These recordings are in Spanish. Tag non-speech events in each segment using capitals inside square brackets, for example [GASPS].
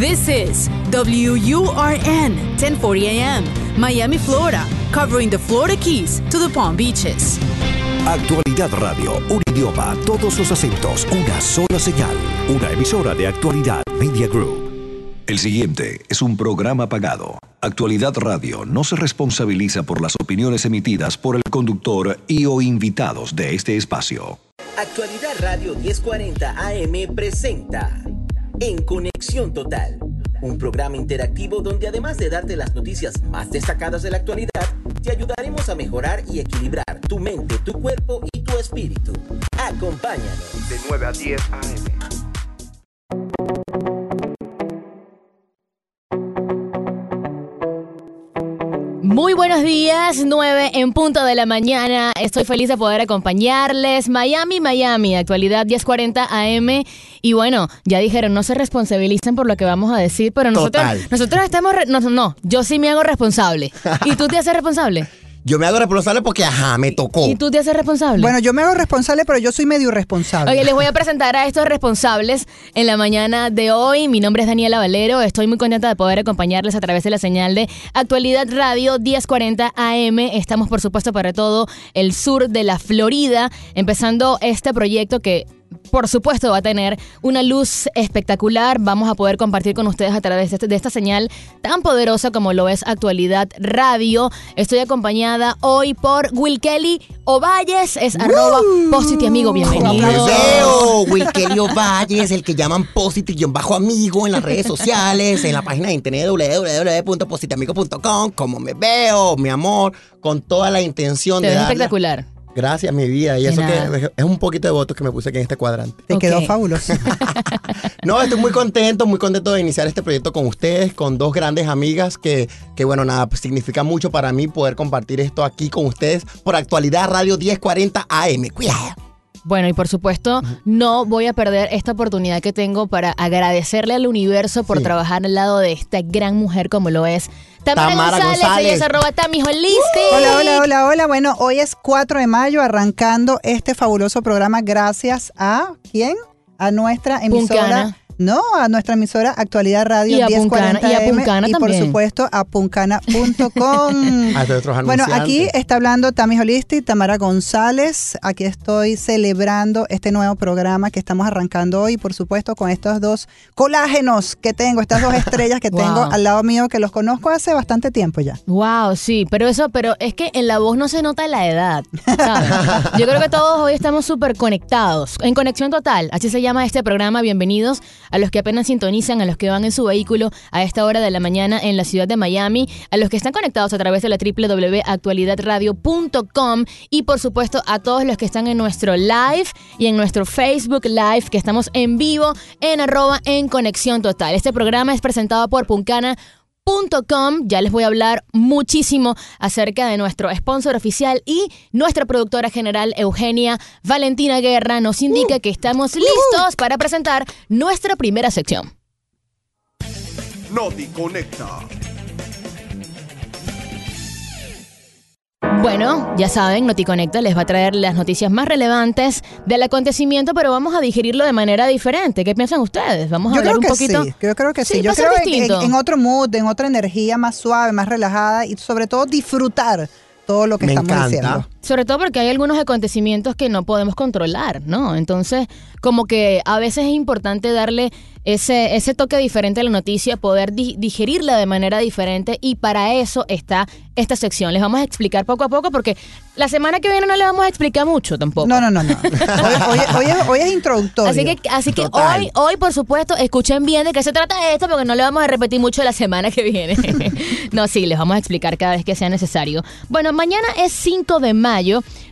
This is WURN 1040 AM, Miami, Florida, covering the Florida Keys to the Palm Beaches. Actualidad Radio, un idioma, todos los acentos, una sola señal, una emisora de Actualidad Media Group. El siguiente es un programa pagado. Actualidad Radio no se responsabiliza por las opiniones emitidas por el conductor y o invitados de este espacio. Actualidad Radio 1040 AM presenta En Conexión Total, un programa interactivo donde además de darte las noticias más destacadas de la actualidad, te ayudaremos a mejorar y equilibrar tu mente, tu cuerpo y tu espíritu. Acompáñanos. De 9 a 10 AM. Muy buenos días, 9 en punto de la mañana. Estoy feliz de poder acompañarles. Miami, Miami, actualidad 1040 AM. Y bueno, ya dijeron, no se responsabilicen por lo que vamos a decir, pero nosotros, Total. nosotros estamos. re- no, no, yo sí me hago responsable. ¿Y tú te haces responsable? [LAUGHS] Yo me hago responsable porque, ajá, me tocó. ¿Y tú te haces responsable? Bueno, yo me hago responsable, pero yo soy medio irresponsable. Oye, les voy a presentar a estos responsables en la mañana de hoy. Mi nombre es Daniela Valero. Estoy muy contenta de poder acompañarles a través de la señal de Actualidad Radio 1040 AM. Estamos, por supuesto, para todo el sur de la Florida, empezando este proyecto que por supuesto va a tener una luz espectacular. Vamos a poder compartir con ustedes a través de, este- de esta señal tan poderosa como lo es Actualidad Radio. Estoy acompañada hoy por Will Kelly Ovalles, es arroba Positi Amigo. Me Bienvenido. veo, Wilkelio Valles, el que llaman Positive-Bajo Amigo en las redes sociales, en la página de internet www.positiamigo.com. Como me veo, mi amor, con toda la intención Te de ves espectacular. Gracias, mi vida. Y De eso nada. que es un poquito de votos que me puse aquí en este cuadrante. Te quedó fabuloso. [LAUGHS] No, estoy muy contento, muy contento de iniciar este proyecto con ustedes, con dos grandes amigas que, que bueno, nada, pues, significa mucho para mí poder compartir esto aquí con ustedes por Actualidad Radio 1040 AM. Cuidado. Bueno, y por supuesto, no voy a perder esta oportunidad que tengo para agradecerle al universo por Sí. trabajar al lado de esta gran mujer como lo es Tamara, Tamara González. González. Ella es arroba. Hola, hola, hola, hola. Bueno, hoy es 4 de mayo, arrancando este fabuloso programa gracias a ¿quién? A nuestra emisora. Puncana. No, a nuestra emisora Actualidad Radio Y a 1040 Puncana, y a Puncana y por también. supuesto a puncana.com. [LAUGHS] Bueno, aquí está hablando Tami Holisti, Tamara González. Aquí estoy celebrando este nuevo programa que estamos arrancando hoy, por supuesto, con estos dos colágenos que tengo, estas dos estrellas que [LAUGHS] Wow. tengo al lado mío, que los conozco hace bastante tiempo ya. Wow, sí, pero eso, pero es que en la voz no se nota la edad. ¿sabes? Yo creo que todos hoy estamos súper conectados, en conexión total. Así se llama este programa. Bienvenidos a los que apenas sintonizan, a los que van en su vehículo a esta hora de la mañana en la ciudad de Miami, a los que están conectados a través de la www.actualidadradio.com y por supuesto a todos los que están en nuestro live y en nuestro Facebook Live, que estamos en vivo en arroba en conexión total. Este programa es presentado por Puncana .com. Ya les voy a hablar muchísimo acerca de nuestro sponsor oficial y nuestra productora general Eugenia Valentina Guerra nos indica que estamos listos para presentar nuestra primera sección. Noti Conecta. Bueno, ya saben, NotiConecta les va a traer las noticias más relevantes del acontecimiento, pero vamos a digerirlo de manera diferente. ¿Qué piensan ustedes? Vamos a Yo hablar creo un poquito. sí, yo creo que sí. Sí, yo creo que en, distinto. en otro mood, en otra energía más suave, más relajada y sobre todo disfrutar todo lo que Me estamos encanta. diciendo. Sobre todo porque hay algunos acontecimientos que no podemos controlar, ¿no? Entonces, como que a veces es importante darle ese, ese toque diferente a la noticia, poder di- digerirla de manera diferente y para eso está esta sección. Les vamos a explicar poco a poco porque la semana que viene no les vamos a explicar mucho tampoco. No, no, no, no. [LAUGHS] Hoy, hoy- hoy es, hoy es introductorio. Así que, así que Total. hoy, hoy, por supuesto, escuchen bien de qué se trata esto, porque no le vamos a repetir mucho la semana que viene. [LAUGHS] no, sí, les vamos a explicar cada vez que sea necesario. Bueno, mañana es 5 de mayo,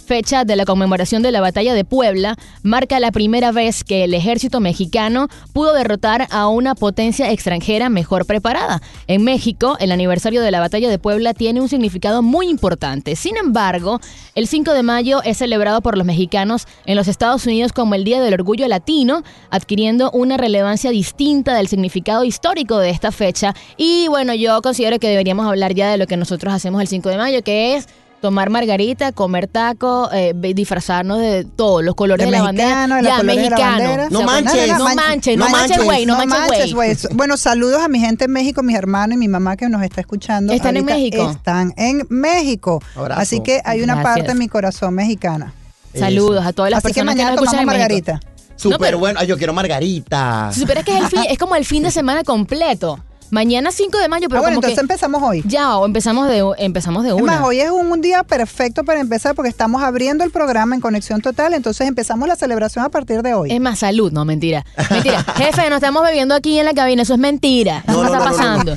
fecha de la conmemoración de la batalla de Puebla. Marca la primera vez que el ejército mexicano pudo derrotar a una potencia extranjera mejor preparada. En México, el aniversario de la batalla de Puebla tiene un significado muy importante. Sin embargo, el 5 de mayo es celebrado por los mexicanos en los Estados Unidos como el Día del Orgullo Latino, adquiriendo una relevancia distinta del significado histórico de esta fecha. Y bueno, yo considero que deberíamos hablar ya de lo que nosotros hacemos el 5 de mayo, que es tomar margarita, comer taco, eh, disfrazarnos de todos los colores De de, la bandera. de ya, colores de la mexicano. bandera. No O sea, manches. no, man- manches, no no manches, güey, no, manches, güey. Bueno, saludos a mi gente en México, mis hermanos y mi mamá que nos está escuchando. ¿Están en. México? Están en México. Abrazo. Así que hay una Gracias. parte de mi corazón mexicana. Saludos a todas las Así que personas que, mañana nos escuchan tomamos margarita. Súper bueno. Ay, yo quiero margarita. Si supieras que es, el fin- es como el fin de semana completo. Mañana 5 de mayo, pero Ah, bueno, como entonces que empezamos hoy. ya o empezamos de empezamos de Es una. más, hoy es un, un día perfecto para empezar porque estamos abriendo el programa en Conexión Total, entonces empezamos la celebración a partir de hoy. Es más salud, no, mentira. Mentira. [LAUGHS] Jefe, no estamos bebiendo aquí en la cabina, eso es mentira. Eso No, no, no, está no, no, no. pasando.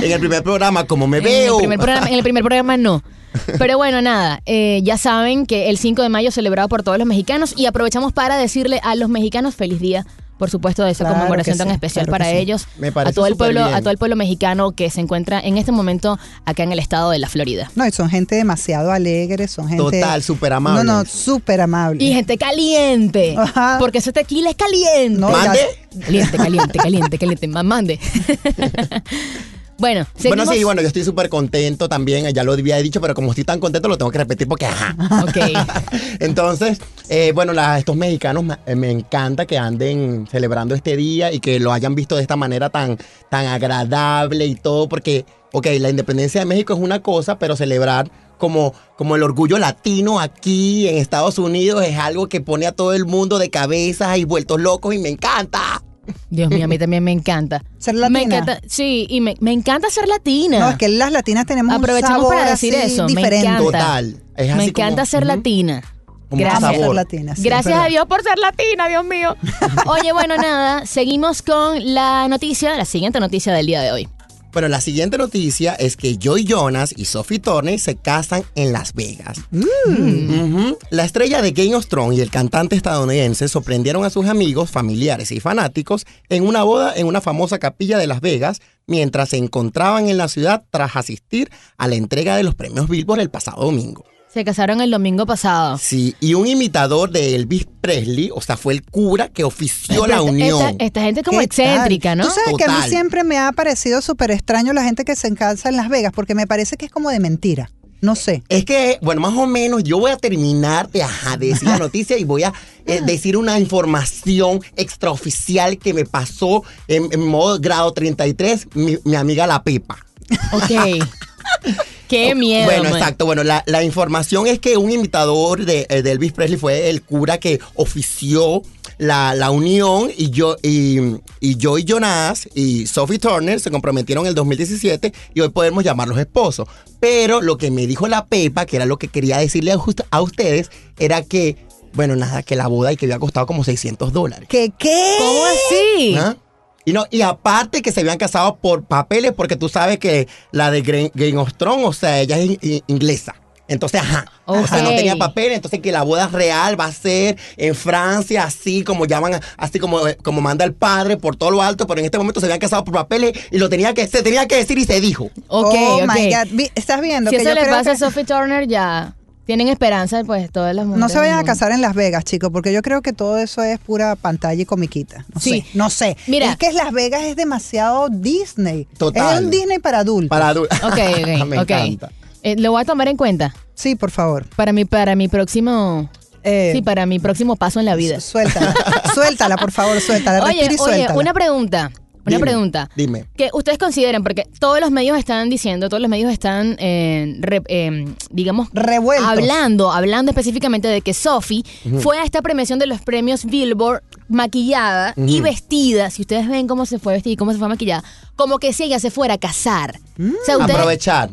[LAUGHS] en el primer programa, como me En veo. el, primer programa, en el primer programa no. [LAUGHS] Pero bueno, nada, eh, ya saben que el 5 de mayo es celebrado por todos los mexicanos y aprovechamos para decirle a los mexicanos feliz día, por supuesto, de esa Claro conmemoración tan sí, especial claro para sí. ellos, Me a parece todo el pueblo, bien. a todo el pueblo mexicano que se encuentra en este momento acá en el estado de la Florida. No, y son gente demasiado alegre, son gente... Total, súper amable. No, no, súper amable. Y gente caliente, Ajá. porque ese tequila es caliente. No, ¿Mande? Caliente, caliente, caliente, caliente. Ma- Mande. [LAUGHS] bueno, Bueno, sí, bueno, yo estoy súper contento también, ya lo había dicho, pero como estoy tan contento lo tengo que repetir porque ajá. [LAUGHS] Ok. [LAUGHS] Entonces, eh, bueno, la- estos mexicanos me, eh, me encanta que anden celebrando este día y que lo hayan visto de esta manera tan, tan agradable y todo, porque, ok, la independencia de México es una cosa, pero celebrar como, como el orgullo latino aquí en Estados Unidos es algo que pone a todo el mundo de cabezas y vueltos locos y me encanta. Dios mío, a mí también me encanta. [LAUGHS] ¿Ser Me latina? encanta, sí, y me, me encanta ser latina. No, es que las latinas tenemos Aprovechemos un sabor para decir así eso, me diferente. encanta. Total. Es me así encanta como- ser latina. Como Gracias. Sabor. latina, sí, Gracias a Dios por ser latina, Dios mío. [LAUGHS] Oye, bueno, nada, seguimos con la noticia, la siguiente noticia del día de hoy. Bueno, la siguiente noticia es que Joy Jonas y Sophie Turner se casan en Las Vegas. Ujú. La estrella de Game of Thrones y el cantante estadounidense sorprendieron a sus amigos, familiares y fanáticos en una boda en una famosa capilla de Las Vegas mientras se encontraban en la ciudad tras asistir a la entrega de los premios Billboard el pasado domingo. Se casaron el domingo pasado. Sí, y un imitador de Elvis Presley, o sea, fue el cura que ofició la Esta- unión. Esta, esta gente como ¿Qué excéntrica, tal? ¿no? Tú sabes que a mí Total. siempre me ha parecido súper extraño la gente que se casa en Las Vegas, porque me parece que es como de mentira. No sé. Es que, bueno, más o menos yo voy a terminar de, ajá, de decir la noticia y voy a eh, [LAUGHS] decir una información extraoficial que me pasó en, en modo grado 33, mi, mi amiga la Pepa. Ok. [LAUGHS] Qué miedo. Bueno, man. exacto. Bueno, la, la información es que un imitador de, eh, de Elvis Presley fue el cura que ofició la, la unión y yo y, y Joey Jonas y Sophie Turner se comprometieron en el 2017 y hoy podemos llamarlos esposos. Pero lo que me dijo la Pepa, que era lo que quería decirle a, a ustedes, era que, bueno, nada, que la boda y que había costado como 600 dólares. ¿Qué qué? ¿Cómo así? ¿Ah? Y, no, y aparte que se habían casado por papeles, porque tú sabes que la de Game of Thrones, o sea, ella es in- in- inglesa. Entonces, ajá. O sea, no tenía papeles, entonces que la boda real va a ser en Francia, así como llaman, así como, eh, como manda el padre por todo lo alto, pero en este momento se habían casado por papeles y lo tenía que, se tenía que decir y se dijo. Ok, oh my God. ¿Estás viendo? Si que eso yo le creo pasa a que Sophie Turner, ya tienen esperanza, pues todas las mujeres. no se vayan a casar en Las Vegas, chicos, porque yo creo que todo eso es pura pantalla y comiquita. No Sí. sé, no sé. Mira. es que Las Vegas es demasiado Disney. Total. Es un Disney para adultos. Para adultos. Ok, ok, [LAUGHS] Me ok. encanta. Eh, lo voy a tomar en cuenta Sí, por favor. para mi, para mi próximo. Eh, sí, para mi próximo paso en la vida. Suéltala. [LAUGHS] suéltala, por favor, suéltala. Oye, Respira y oye, suéltala. una pregunta. Una Dime, pregunta. Dime. Que ustedes consideren, porque todos los medios están diciendo, todos los medios están, eh, re- eh, digamos, Revueltos. hablando, hablando específicamente de que Sophie fue a esta premiación de los premios Billboard maquillada y vestida. Si ustedes ven cómo se fue vestida y cómo se fue maquillada, como que si ella se fuera a casar. O sea, ustedes- Aprovechar.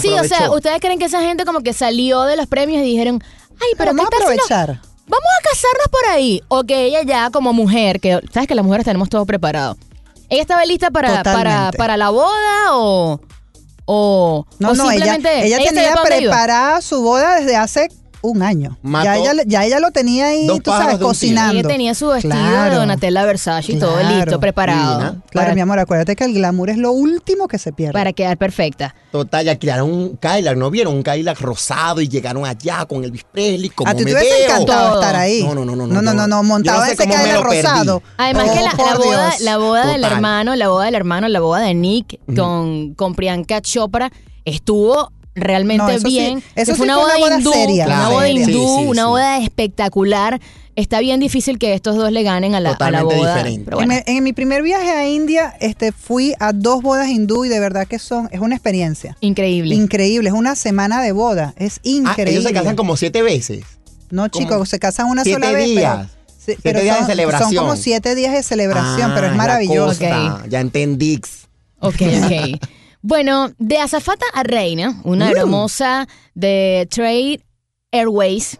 Sí, o sea, ustedes creen que esa gente como que salió de los premios y dijeron, ay, pero Vamos ¿qué a si aprovechar. Vamos a casarnos por ahí. O que ella ya como mujer, que sabes que las mujeres tenemos todo preparado. ¿Ella estaba lista para, para, para la boda o, o, No, o no, ella, simplemente ella sabía tenía preparada su boda desde hace un año. Mató Ya ella, ya ella lo tenía ahí, tú sabes, cocinando. Ella tenía su vestido Claro. de Donatella Versace y todo listo, preparado. Divina. Claro, para, mi amor, acuérdate que el glamour es lo último que se pierde. para quedar perfecta. Total, y alquilaron un Cadillac, ¿no vieron? Un Cadillac rosado y llegaron allá con Elvis Presley, como a ti me te veo. encantado Todo. estar ahí. No, no, no, no, No, no, no, no, montado no sé ese Cadillac rosado. Además Oh, que la, la boda, la boda del hermano, la boda del hermano, la boda de Nick con, con Priyanka Chopra estuvo realmente No, eso sí- bien. eso sí una fue boda, una boda hindú, seria. una Claro. boda hindú, sí, una sí. boda espectacular. Está bien difícil que estos dos le ganen a la, a la Totalmente boda. diferente. pero En, mi, en mi primer viaje a India, este, fui a dos bodas hindú y de verdad que son, es una experiencia. Increíble. Increíble, es una semana de boda, es Ah, increíble. ellos se casan como siete veces. No, chicos, se casan una siete sola vez. días. Pero, sí, Siete pero días de son, celebración. son como siete días de celebración, pero Ah, es la maravilloso. Ya entendí. Ok, ok. [LAUGHS] bueno, de azafata a reina, una Mm. hermosa de Trade Airways,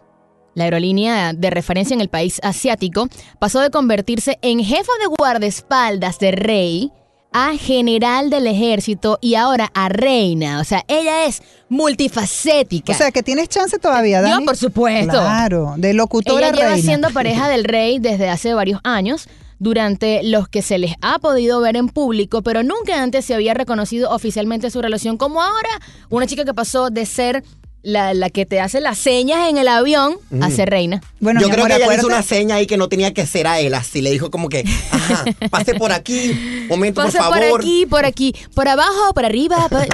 la aerolínea de referencia en el país asiático, pasó de convertirse en jefa de guardaespaldas de rey a general del ejército y ahora a reina. O sea, ella es multifacética. O sea, que tienes chance todavía, Yo, Dani. por supuesto. Claro, de locutora Ella lleva reina. siendo pareja del rey desde hace varios años, durante los que se les ha podido ver en público, pero nunca antes se había reconocido oficialmente su relación, como ahora una chica que pasó de ser la, la que te hace las señas en el avión a ser reina. Bueno, Yo creo amor, que ella le hizo acuérdate- una seña ahí que no tenía que ser a él, así le dijo como que, ajá, pase por aquí, momento, por por, favor. aquí, por aquí, por abajo, por arriba, por-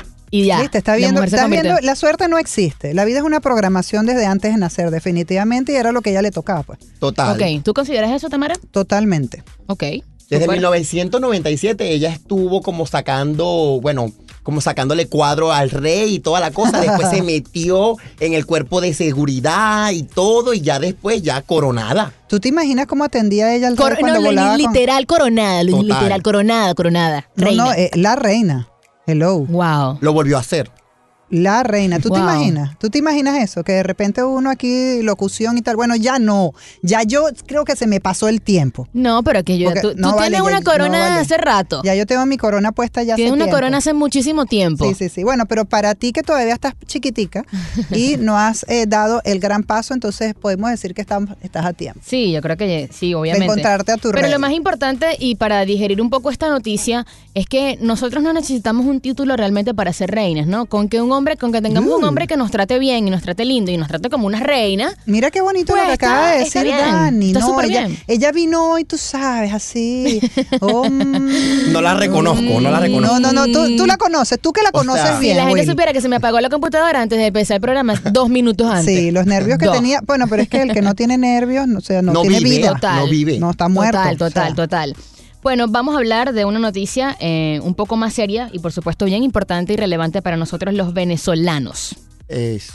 y ya. Viste, está La viendo, se está viendo, la suerte no existe. La vida es una programación desde antes de nacer, definitivamente, y era lo que ella le tocaba, pues. Total. Ok, ¿tú consideras eso, Tamara? Totalmente. Ok. Desde Súper. 1997 ella estuvo como sacando, bueno, como sacándole cuadro al rey y toda la cosa. Después se [LAUGHS] metió en el cuerpo de seguridad y todo y ya después ya coronada. ¿Tú te imaginas cómo atendía ella al rey Cor- cuando no, volaba con- literal coronada, Total. literal coronada, coronada. No, Reina. no, eh, la reina. Hello. wow. Lo volvió a hacer. La reina. ¿Tú te imaginas? ¿Tú te imaginas eso? Que de repente uno aquí, locución y tal. Bueno, ya no. Ya yo creo que se me pasó el tiempo. No, pero que yo, Porque tú, tú no vale, tienes ya- una no corona vale. hace rato. Ya yo tengo mi corona puesta ya Tienes hace una tiempo. corona hace muchísimo tiempo. Sí, sí, sí. Bueno, pero para ti que todavía estás chiquitica [LAUGHS] y no has eh, dado el gran paso, entonces podemos decir que estamos, estás a tiempo. Sí, yo creo que sí, obviamente. encontrarte a tu Pero rey. lo más importante y para digerir un poco esta noticia es que nosotros no necesitamos un título realmente para ser reinas, ¿no? Con que un hombre, con que tengamos Mm. un hombre que nos trate bien y nos trate lindo y nos trate como unas reinas. Mira qué bonito Pues lo que está- acaba de está decir bien, Dani. está no, súper ella, bien. ella vino hoy, tú sabes, así. [LAUGHS] Oh, mm. No la reconozco, no la reconozco. no, no, no, tú, tú la conoces, tú que la O conoces sea- Si bien. la gente Will. supiera que se me apagó la computadora antes de empezar el programa dos minutos antes. Sí, los nervios que Dos. tenía. Bueno, pero es que el que no tiene nervios, no, o sea, no, No tiene vive. vida. Total. No vive. No está muerto. Total, o total, sea. total. Bueno, vamos a hablar de una noticia eh, un poco más seria y por supuesto bien importante y relevante para nosotros los venezolanos. Eso.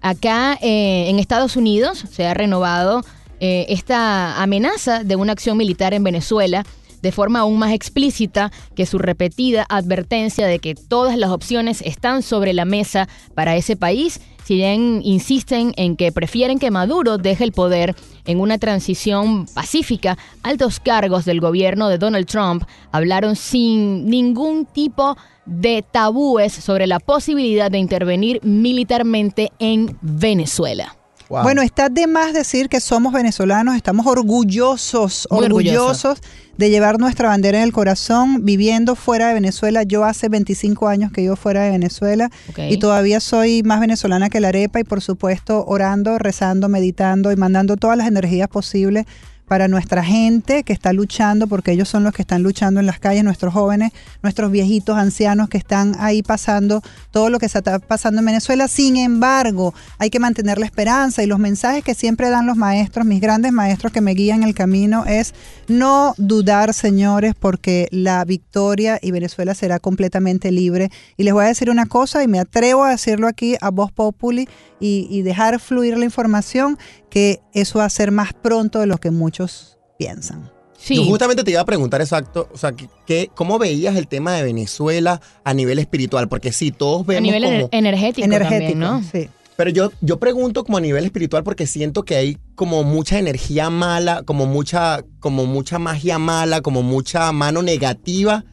Acá eh, en Estados Unidos se ha renovado eh, esta amenaza de una acción militar en Venezuela de forma aún más explícita que su repetida advertencia de que todas las opciones están sobre la mesa para ese país, si bien insisten en que prefieren que Maduro deje el poder en una transición pacífica, altos cargos del gobierno de Donald Trump hablaron sin ningún tipo de tabúes sobre la posibilidad de intervenir militarmente en Venezuela. Wow. Bueno, está de más decir que somos venezolanos, estamos orgullosos, Muy orgullosos de llevar nuestra bandera en el corazón, viviendo fuera de Venezuela. Yo hace 25 años que vivo fuera de Venezuela y todavía soy más venezolana que la arepa y por supuesto orando, rezando, meditando y mandando todas las energías posibles para nuestra gente que está luchando, porque ellos son los que están luchando en las calles, nuestros jóvenes, nuestros viejitos, ancianos que están ahí pasando todo lo que se está pasando en Venezuela. Sin embargo, hay que mantener la esperanza y los mensajes que siempre dan los maestros, mis grandes maestros que me guían el camino, es no dudar, señores, porque la victoria y Venezuela será completamente libre. Y les voy a decir una cosa, y me atrevo a decirlo aquí a voz populi y, y dejar fluir la información, que eso va a ser más pronto de lo que muchos piensan. Sí. Yo justamente te iba a preguntar exacto, o sea, que, ¿cómo veías el tema de Venezuela a nivel espiritual? Porque sí, todos a vemos nivel como... ener- energético, Energético, también, ¿no? sí. Pero yo, yo pregunto como a nivel espiritual porque siento que hay como mucha energía mala, como mucha, como mucha magia mala, como mucha mano negativa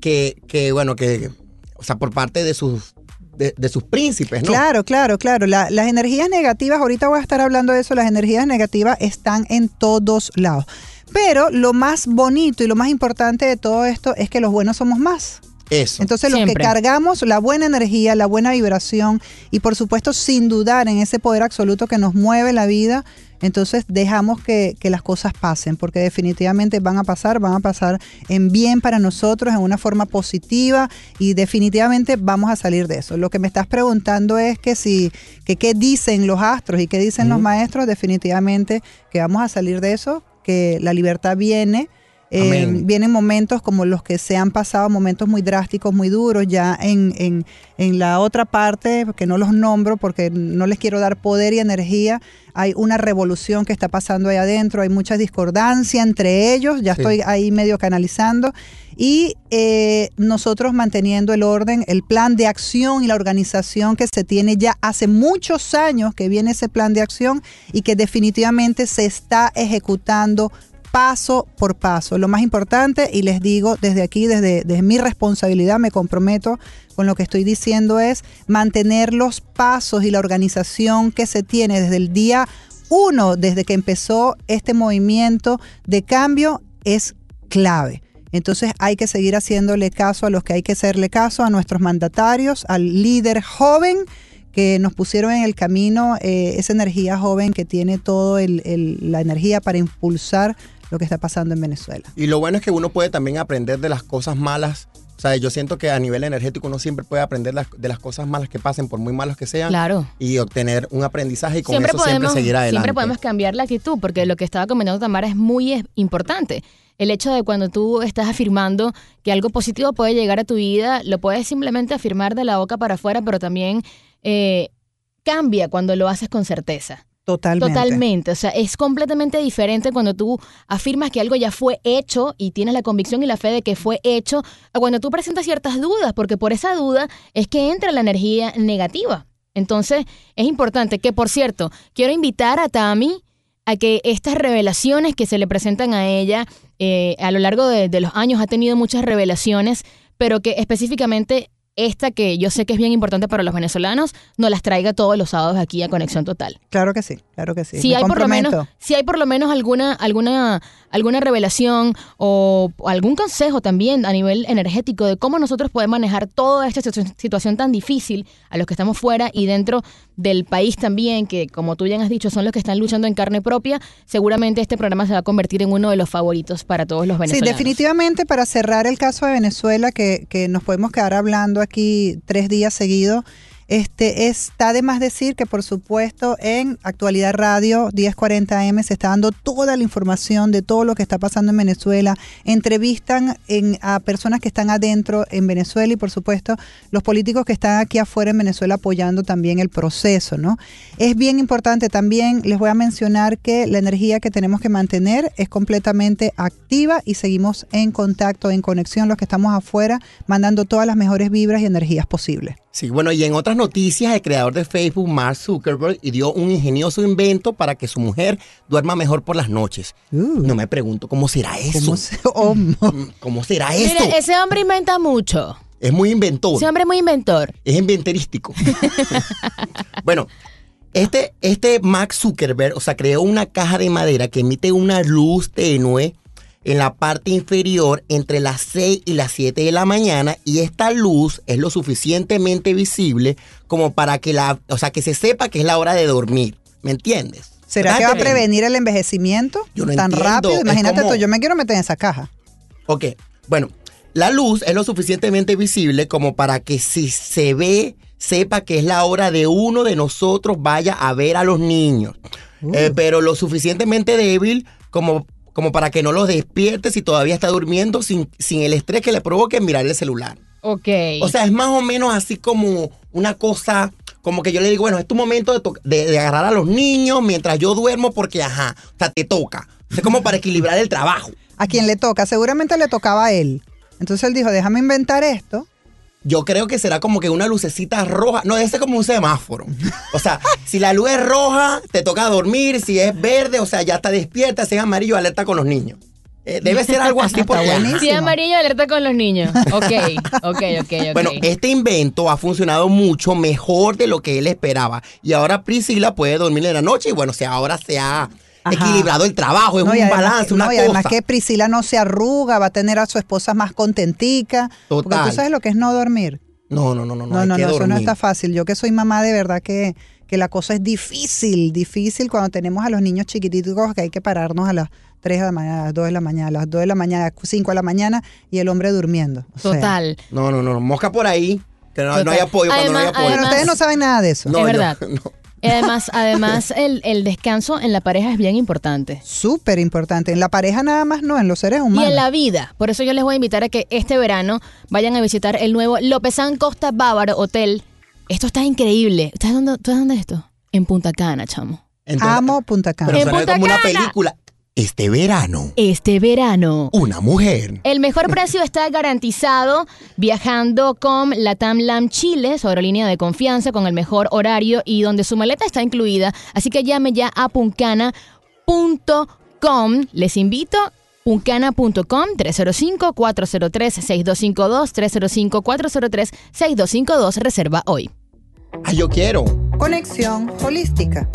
que, que bueno, que, o sea, por parte de sus, de, de sus príncipes, ¿no? Claro, claro, claro. La- las energías negativas, ahorita voy a estar hablando de eso, las energías negativas están en todos lados. Pero lo más bonito y lo más importante de todo esto es que los buenos somos más. Eso. Entonces los que cargamos la buena energía, la buena vibración y por supuesto sin dudar en ese poder absoluto que nos mueve la vida, entonces dejamos que, que las cosas pasen, porque definitivamente van a pasar, van a pasar en bien para nosotros, en una forma positiva y definitivamente vamos a salir de eso. Lo que me estás preguntando es que si, que qué dicen los astros y qué dicen los maestros, definitivamente que vamos a salir de eso, que la libertad viene. Eh, vienen momentos como los que se han pasado, momentos muy drásticos, muy duros, ya en, en, en la otra parte, que no los nombro porque no les quiero dar poder y energía, hay una revolución que está pasando ahí adentro, hay mucha discordancia entre ellos, ya Sí. estoy ahí medio canalizando, y eh, nosotros manteniendo el orden, el plan de acción y la organización que se tiene ya hace muchos años que viene ese plan de acción y que definitivamente se está ejecutando paso por paso. Lo más importante, y les digo desde aquí, desde, mi responsabilidad, me comprometo con lo que estoy diciendo, es mantener los pasos y la organización que se tiene desde el día uno, desde que empezó este movimiento de cambio, es clave. Entonces hay que seguir haciéndole caso a los que hay que hacerle caso, a nuestros mandatarios, al líder joven que nos pusieron en el camino, eh, esa energía joven que tiene el- la energía para impulsar lo que está pasando en Venezuela. Y lo bueno es que uno puede también aprender de las cosas malas. O sea, yo siento que a nivel energético uno siempre puede aprender las- de las cosas malas que pasen, por muy malos que sean. Claro. Y obtener un aprendizaje y con siempre eso podemos, siempre seguir adelante. siempre podemos cambiar la actitud, porque lo que estaba comentando Tamara es muy eh, importante. El hecho de cuando tú estás afirmando que algo positivo puede llegar a tu vida, lo puedes simplemente afirmar de la boca para afuera, pero también eh, cambia cuando lo haces con certeza. Totalmente. Totalmente, o sea, es completamente diferente cuando tú afirmas que algo ya fue hecho y tienes la convicción y la fe de que fue hecho, a cuando tú presentas ciertas dudas, porque por esa duda es que entra la energía negativa. Entonces, es importante que, por cierto, quiero invitar a Tami a que estas revelaciones que se le presentan a ella eh, a lo largo de, de los años ha tenido muchas revelaciones, pero que específicamente esta que yo sé que es bien importante para los venezolanos, nos las traiga todos los sábados aquí a Conexión Total. Claro que sí, claro que sí. si Me hay por lo menos si hay por lo menos alguna alguna alguna revelación o algún consejo también a nivel energético de cómo nosotros podemos manejar toda esta situ- situación tan difícil a los que estamos fuera y dentro del país también que como tú ya has dicho son los que están luchando en carne propia seguramente este programa se va a convertir en uno de los favoritos para todos los Sí, venezolanos definitivamente para cerrar el caso de Venezuela, que, que nos podemos quedar hablando aquí tres días seguidos, este, está de más decir que por supuesto en Actualidad Radio 1040 AM se está dando toda la información de todo lo que está pasando en Venezuela. Entrevistan en- a personas que están adentro en Venezuela y por supuesto los políticos que están aquí afuera en Venezuela apoyando también el proceso, ¿no? Es bien importante también, les voy a mencionar que la energía que tenemos que mantener es completamente activa y seguimos en contacto, en conexión los que estamos afuera, mandando todas las mejores vibras y energías posibles. Sí, bueno, y en otras noticias, el creador de Facebook, Mark Zuckerberg, dio un ingenioso invento para que su mujer duerma mejor por las noches. Uh. No me pregunto, ¿cómo será eso? ¿Cómo se- oh, no. ¿Cómo será esto? Mire, ese hombre inventa mucho Es muy inventor. ese hombre es muy inventor Es inventerístico. [LAUGHS] bueno, este, este Mark Zuckerberg, o sea, creó una caja de madera que emite una luz tenue en la parte inferior entre las 6 y las 7 de la mañana y esta luz es lo suficientemente visible como para que la, o sea, que se sepa que es la hora de dormir, ¿me entiendes? ¿Será ¿Verdad que va a prevenir el envejecimiento Yo no tan entiendo, rápido? Imagínate como- tú, yo me quiero meter en esa caja. Ok, bueno, la luz es lo suficientemente visible como para que si se ve, sepa que es la hora de uno de nosotros vaya a ver a los niños. Eh, pero lo suficientemente débil como, como para que no los despierte si todavía está durmiendo sin, sin el estrés que le provoque mirar el celular. ok O sea, es más o menos así como una cosa, como que yo le digo, bueno, es tu momento de, to- de- de agarrar a los niños mientras yo duermo porque, ajá, o sea, te toca. Es como para equilibrar el trabajo. A quien le toca, seguramente le tocaba a él. Entonces él dijo, déjame inventar esto. Yo creo que será como que una lucecita roja. No, debe ser como un semáforo. O sea, [LAUGHS] si la luz es roja, te toca dormir. Si es verde, o sea, ya está despierta. Si es amarillo, alerta con los niños. Eh, debe ser algo así porque... buenísimo. Sí, amarillo alerta con los niños. Ok, ok, ok, ok. Bueno, este invento ha funcionado mucho mejor de lo que él esperaba. Y ahora Priscila puede dormir en la noche y bueno, o sea, ahora se ha Ajá. equilibrado el trabajo, es No, y un además balance, que- una no, y cosa. además que Priscila no se arruga, va a tener a su esposa más contentica. Porque Total. tú sabes lo que es no dormir. No, no, no, no, no, No, no, eso no está fácil. Yo que soy mamá de verdad que, que la cosa es difícil, difícil cuando tenemos a los niños chiquititos que hay que pararnos a las 3 de la mañana, a las 2 de la mañana, a las 2 de la mañana, a las 5 de la mañana y el hombre durmiendo. O sea, Total. No, no, no, mosca por ahí. Que no, no hay apoyo cuando no hay Además- apoyo. Bueno, además- ustedes no saben nada de eso. No, es yo- verdad. [LAUGHS] no. Y además, además el, el descanso en la pareja es bien importante. Súper importante. En la pareja nada más no, en los seres humanos. Y en la vida. Por eso yo les voy a invitar a que este verano vayan a visitar el nuevo Lopezán Costa Bávaro Hotel. Esto está increíble. ¿Ustedes dónde, ¿tú sabes dónde es esto? En Punta Cana, chamo. Entonces- Amo Punta Cana. Pero En suena Punta como una Cana. película. Este verano, Este verano. una mujer. El mejor precio está garantizado viajando con Latam Lam Chile, su aerolínea de confianza, con el mejor horario y donde su maleta está incluida. Así que llame ya a puncana.com. Les invito. Puncana.com 305-403-6252 305-403-6252 Reserva hoy. Ah, yo quiero. Conexión holística.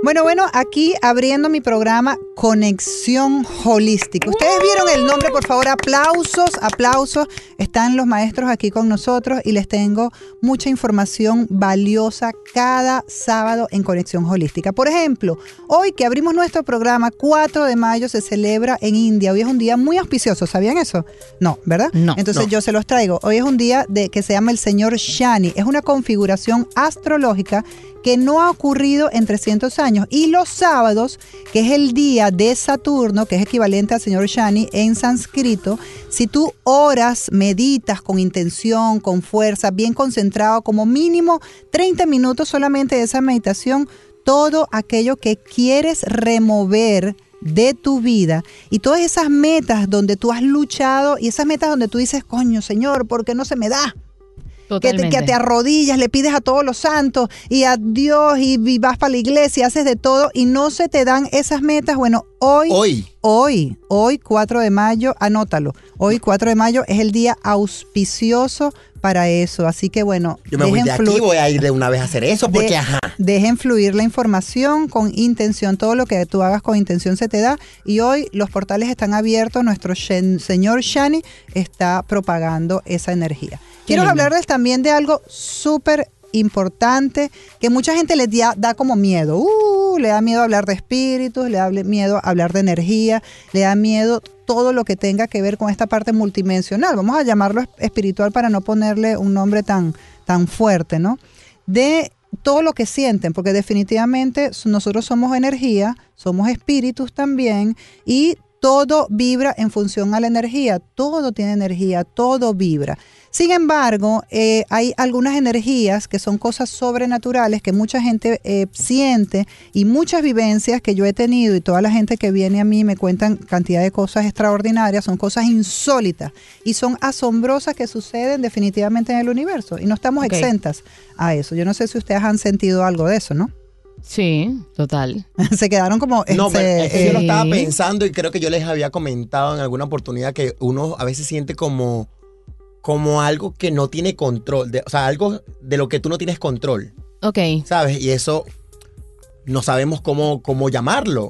Bueno, bueno, aquí abriendo mi programa Conexión Holística. Ustedes vieron el nombre, por favor, aplausos, aplausos. Están los maestros aquí con nosotros y les tengo mucha información valiosa cada sábado en Conexión Holística. Por ejemplo, hoy que abrimos nuestro programa, 4 de mayo se celebra en India. Hoy es un día muy auspicioso, ¿sabían eso? No, ¿verdad? No. Entonces No. yo se los traigo. Hoy es un día de, que se llama el señor Shani. Es una configuración astrológica que no ha ocurrido en 300 años. Y los sábados, que es el día de Saturno, que es equivalente al señor Shani en sánscrito, si tú oras, meditas con intención, con fuerza, bien concentrado, como mínimo 30 minutos solamente de esa meditación, todo aquello que quieres remover de tu vida y todas esas metas donde tú has luchado y esas metas donde tú dices, coño, Señor, ¿por qué no se me da? Que te, Totalmente. que te arrodillas, le pides a todos los santos y a Dios y, y vas para la iglesia, haces de todo y no se te dan esas metas. Bueno, hoy, Hoy. hoy, hoy 4 de mayo, anótalo. Hoy 4 de mayo es el día auspicioso para eso. Así que bueno, Yo me voy de dejen aquí, voy a ir de una vez a hacer eso, porque de- ajá. Dejen fluir la información con intención. Todo lo que tú hagas con intención se te da. Y hoy los portales están abiertos. Nuestro shen- señor Shani está propagando esa energía. Quiero lindo. hablarles también de algo súper importante que mucha gente le da, da como miedo. Uh, le da miedo hablar de espíritus, le da miedo hablar de energía, le da miedo todo lo que tenga que ver con esta parte multidimensional. Vamos a llamarlo es- espiritual para no ponerle un nombre tan, tan fuerte, ¿no? De todo lo que sienten, porque definitivamente nosotros somos energía, somos espíritus también y todo vibra en función a la energía, todo tiene energía, todo vibra. Sin embargo, eh, hay algunas energías que son cosas sobrenaturales que mucha gente eh, siente y muchas vivencias que yo he tenido y toda la gente que viene a mí me cuentan cantidad de cosas extraordinarias, son cosas insólitas y son asombrosas que suceden definitivamente en el universo y no estamos exentas a eso. Yo no sé si ustedes han sentido algo de eso, ¿no? Sí, total. [LAUGHS] Se quedaron como... No, este, pero es que yo lo eh, estaba pensando y creo que yo les había comentado en alguna oportunidad que uno a veces siente como, como algo que no tiene control, de- o sea, algo de lo que tú no tienes control, Ok. ¿sabes? Y eso no sabemos cómo, cómo llamarlo.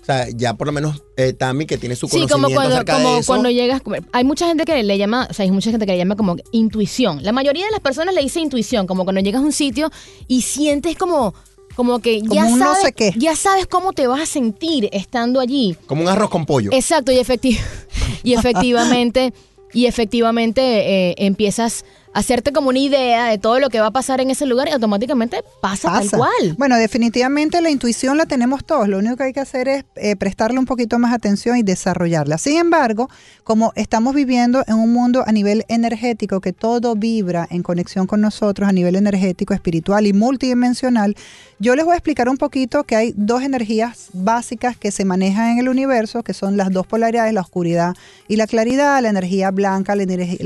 O sea, ya por lo menos eh, Tami, que tiene su Sí, conocimiento como cuando, acerca como de eso. cuando llegas. Hay mucha gente que le llama, o sea, hay mucha gente que le llama como intuición. La mayoría de las personas le dice intuición, como cuando llegas a un sitio y sientes como, como que Como ya un no sabes, sé qué. ya sabes cómo te vas a sentir estando allí. Como un arroz con pollo. Exacto, y, efecti- [LAUGHS] y efectivamente, y efectivamente eh, empiezas hacerte como una idea de todo lo que va a pasar en ese lugar y automáticamente pasa, tal pasa. cual. Bueno, definitivamente la intuición la tenemos todos. Lo único que hay que hacer es eh, prestarle un poquito más atención y desarrollarla. Sin embargo, como estamos viviendo en un mundo a nivel energético, que todo vibra en conexión con nosotros a nivel energético, espiritual y multidimensional, yo les voy a explicar un poquito que hay dos energías básicas que se manejan en el universo, que son las dos polaridades, la oscuridad y la claridad, la energía blanca, la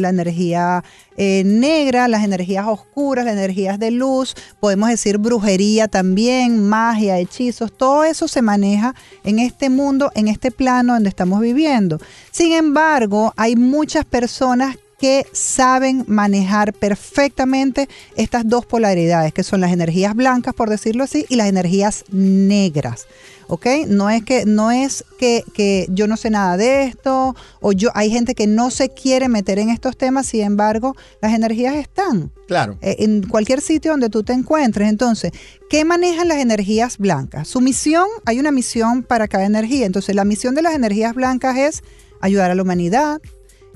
energía eh, negra, las energías oscuras, las energías de luz, podemos decir brujería también, magia, hechizos, todo eso se maneja en este mundo, en este plano donde estamos viviendo. Sin embargo, hay muchas personas que saben manejar perfectamente estas dos polaridades, que son las energías blancas, por decirlo así, y las energías negras. ¿Ok? No es que, no es que, que yo no sé nada de esto, o yo, hay gente que no se quiere meter en estos temas, sin embargo, las energías están. Claro. eh, en cualquier sitio donde tú te encuentres. Entonces, ¿qué manejan las energías blancas? Su misión, hay una misión para cada energía. Entonces, la misión de las energías blancas es ayudar a la humanidad,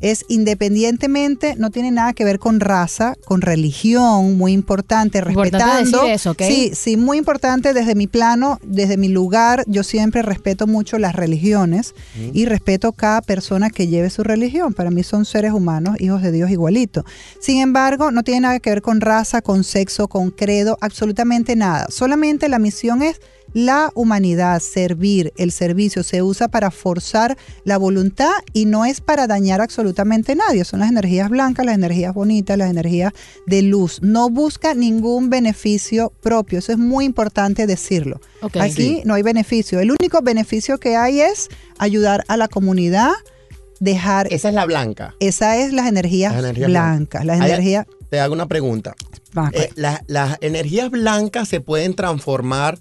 es independientemente, no tiene nada que ver con raza, con religión, muy importante, Importante respetando. decir eso, ¿ok? Sí, sí, muy importante desde mi plano, desde mi lugar, yo siempre respeto mucho las religiones y respeto cada persona que lleve su religión. Para mí son seres humanos, hijos de Dios igualito. Sin embargo, no tiene nada que ver con raza, con sexo, con credo, absolutamente nada. Solamente la misión es la humanidad, servir, el servicio se usa para forzar la voluntad y no es para dañar absolutamente a nadie. Son las energías blancas, las energías bonitas, las energías de luz. No busca ningún beneficio propio. Eso es muy importante decirlo. Aquí no hay beneficio. El único beneficio que hay es ayudar a la comunidad, dejar... Esa es la blanca. Esa es las energías, Las energías blancas. Las energías... Te hago una pregunta. Eh, la- las energías blancas se pueden transformar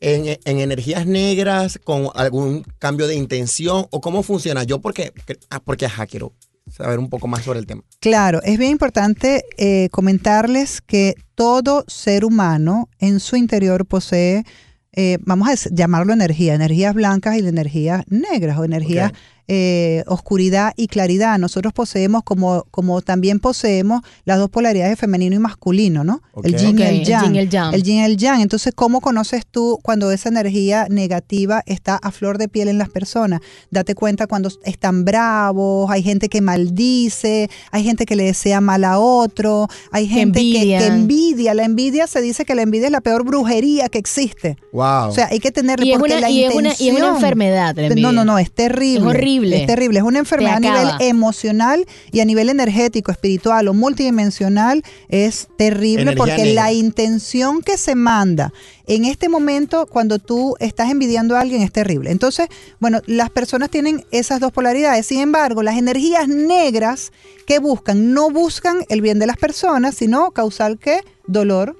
en, en energías negras con algún cambio de intención o cómo funciona. Yo porque, ah, porque ajá, quiero saber un poco más sobre el tema. Claro, es bien importante eh, comentarles que todo ser humano en su interior posee, eh, vamos a llamarlo energía, energías blancas y energías negras o energías. Eh, oscuridad y claridad. Nosotros poseemos, como, como también poseemos las dos polaridades femenino y masculino, ¿no? El yin y el el yang. yin y el yang. El yin y el yang. Entonces, ¿cómo conoces tú cuando esa energía negativa está a flor de piel en las personas? Date cuenta cuando están bravos, hay gente que maldice, hay gente que le desea mal a otro, hay gente que, envidia. La envidia se dice que la envidia es la peor brujería que existe. Wow. O sea, hay que tenerle porque una- la y es una- y es una intención- enfermedad, la No, envidia. no, no, es terrible. Es horrible. Es terrible. Es una enfermedad a nivel emocional y a nivel energético, espiritual o multidimensional. Es terrible Energía porque negra. la intención que se manda en este momento cuando tú estás envidiando a alguien es terrible. Entonces, bueno, las personas tienen esas dos polaridades. Sin embargo, las energías negras que buscan, no buscan el bien de las personas, sino causar qué? Dolor,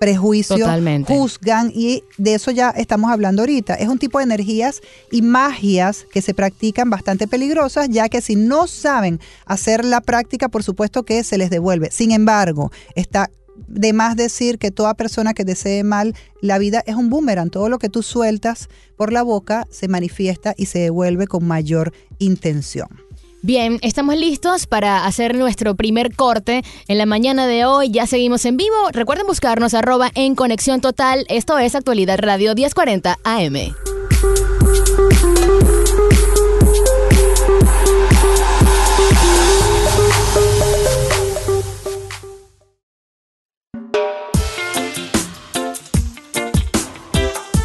prejuicio, Totalmente. juzgan y de eso ya estamos hablando ahorita. Es un tipo de energías y magias que se practican bastante peligrosas, ya que si no saben hacer la práctica, por supuesto que se les devuelve. Sin embargo, está de más decir que toda persona que desee mal, la vida es un boomerang. Todo lo que tú sueltas por la boca se manifiesta y se devuelve con mayor intención. Bien, estamos listos para hacer nuestro primer corte en la mañana de hoy. Ya seguimos en vivo. Recuerden buscarnos arroba en Conexión Total. Esto es Actualidad Radio 1040 AM.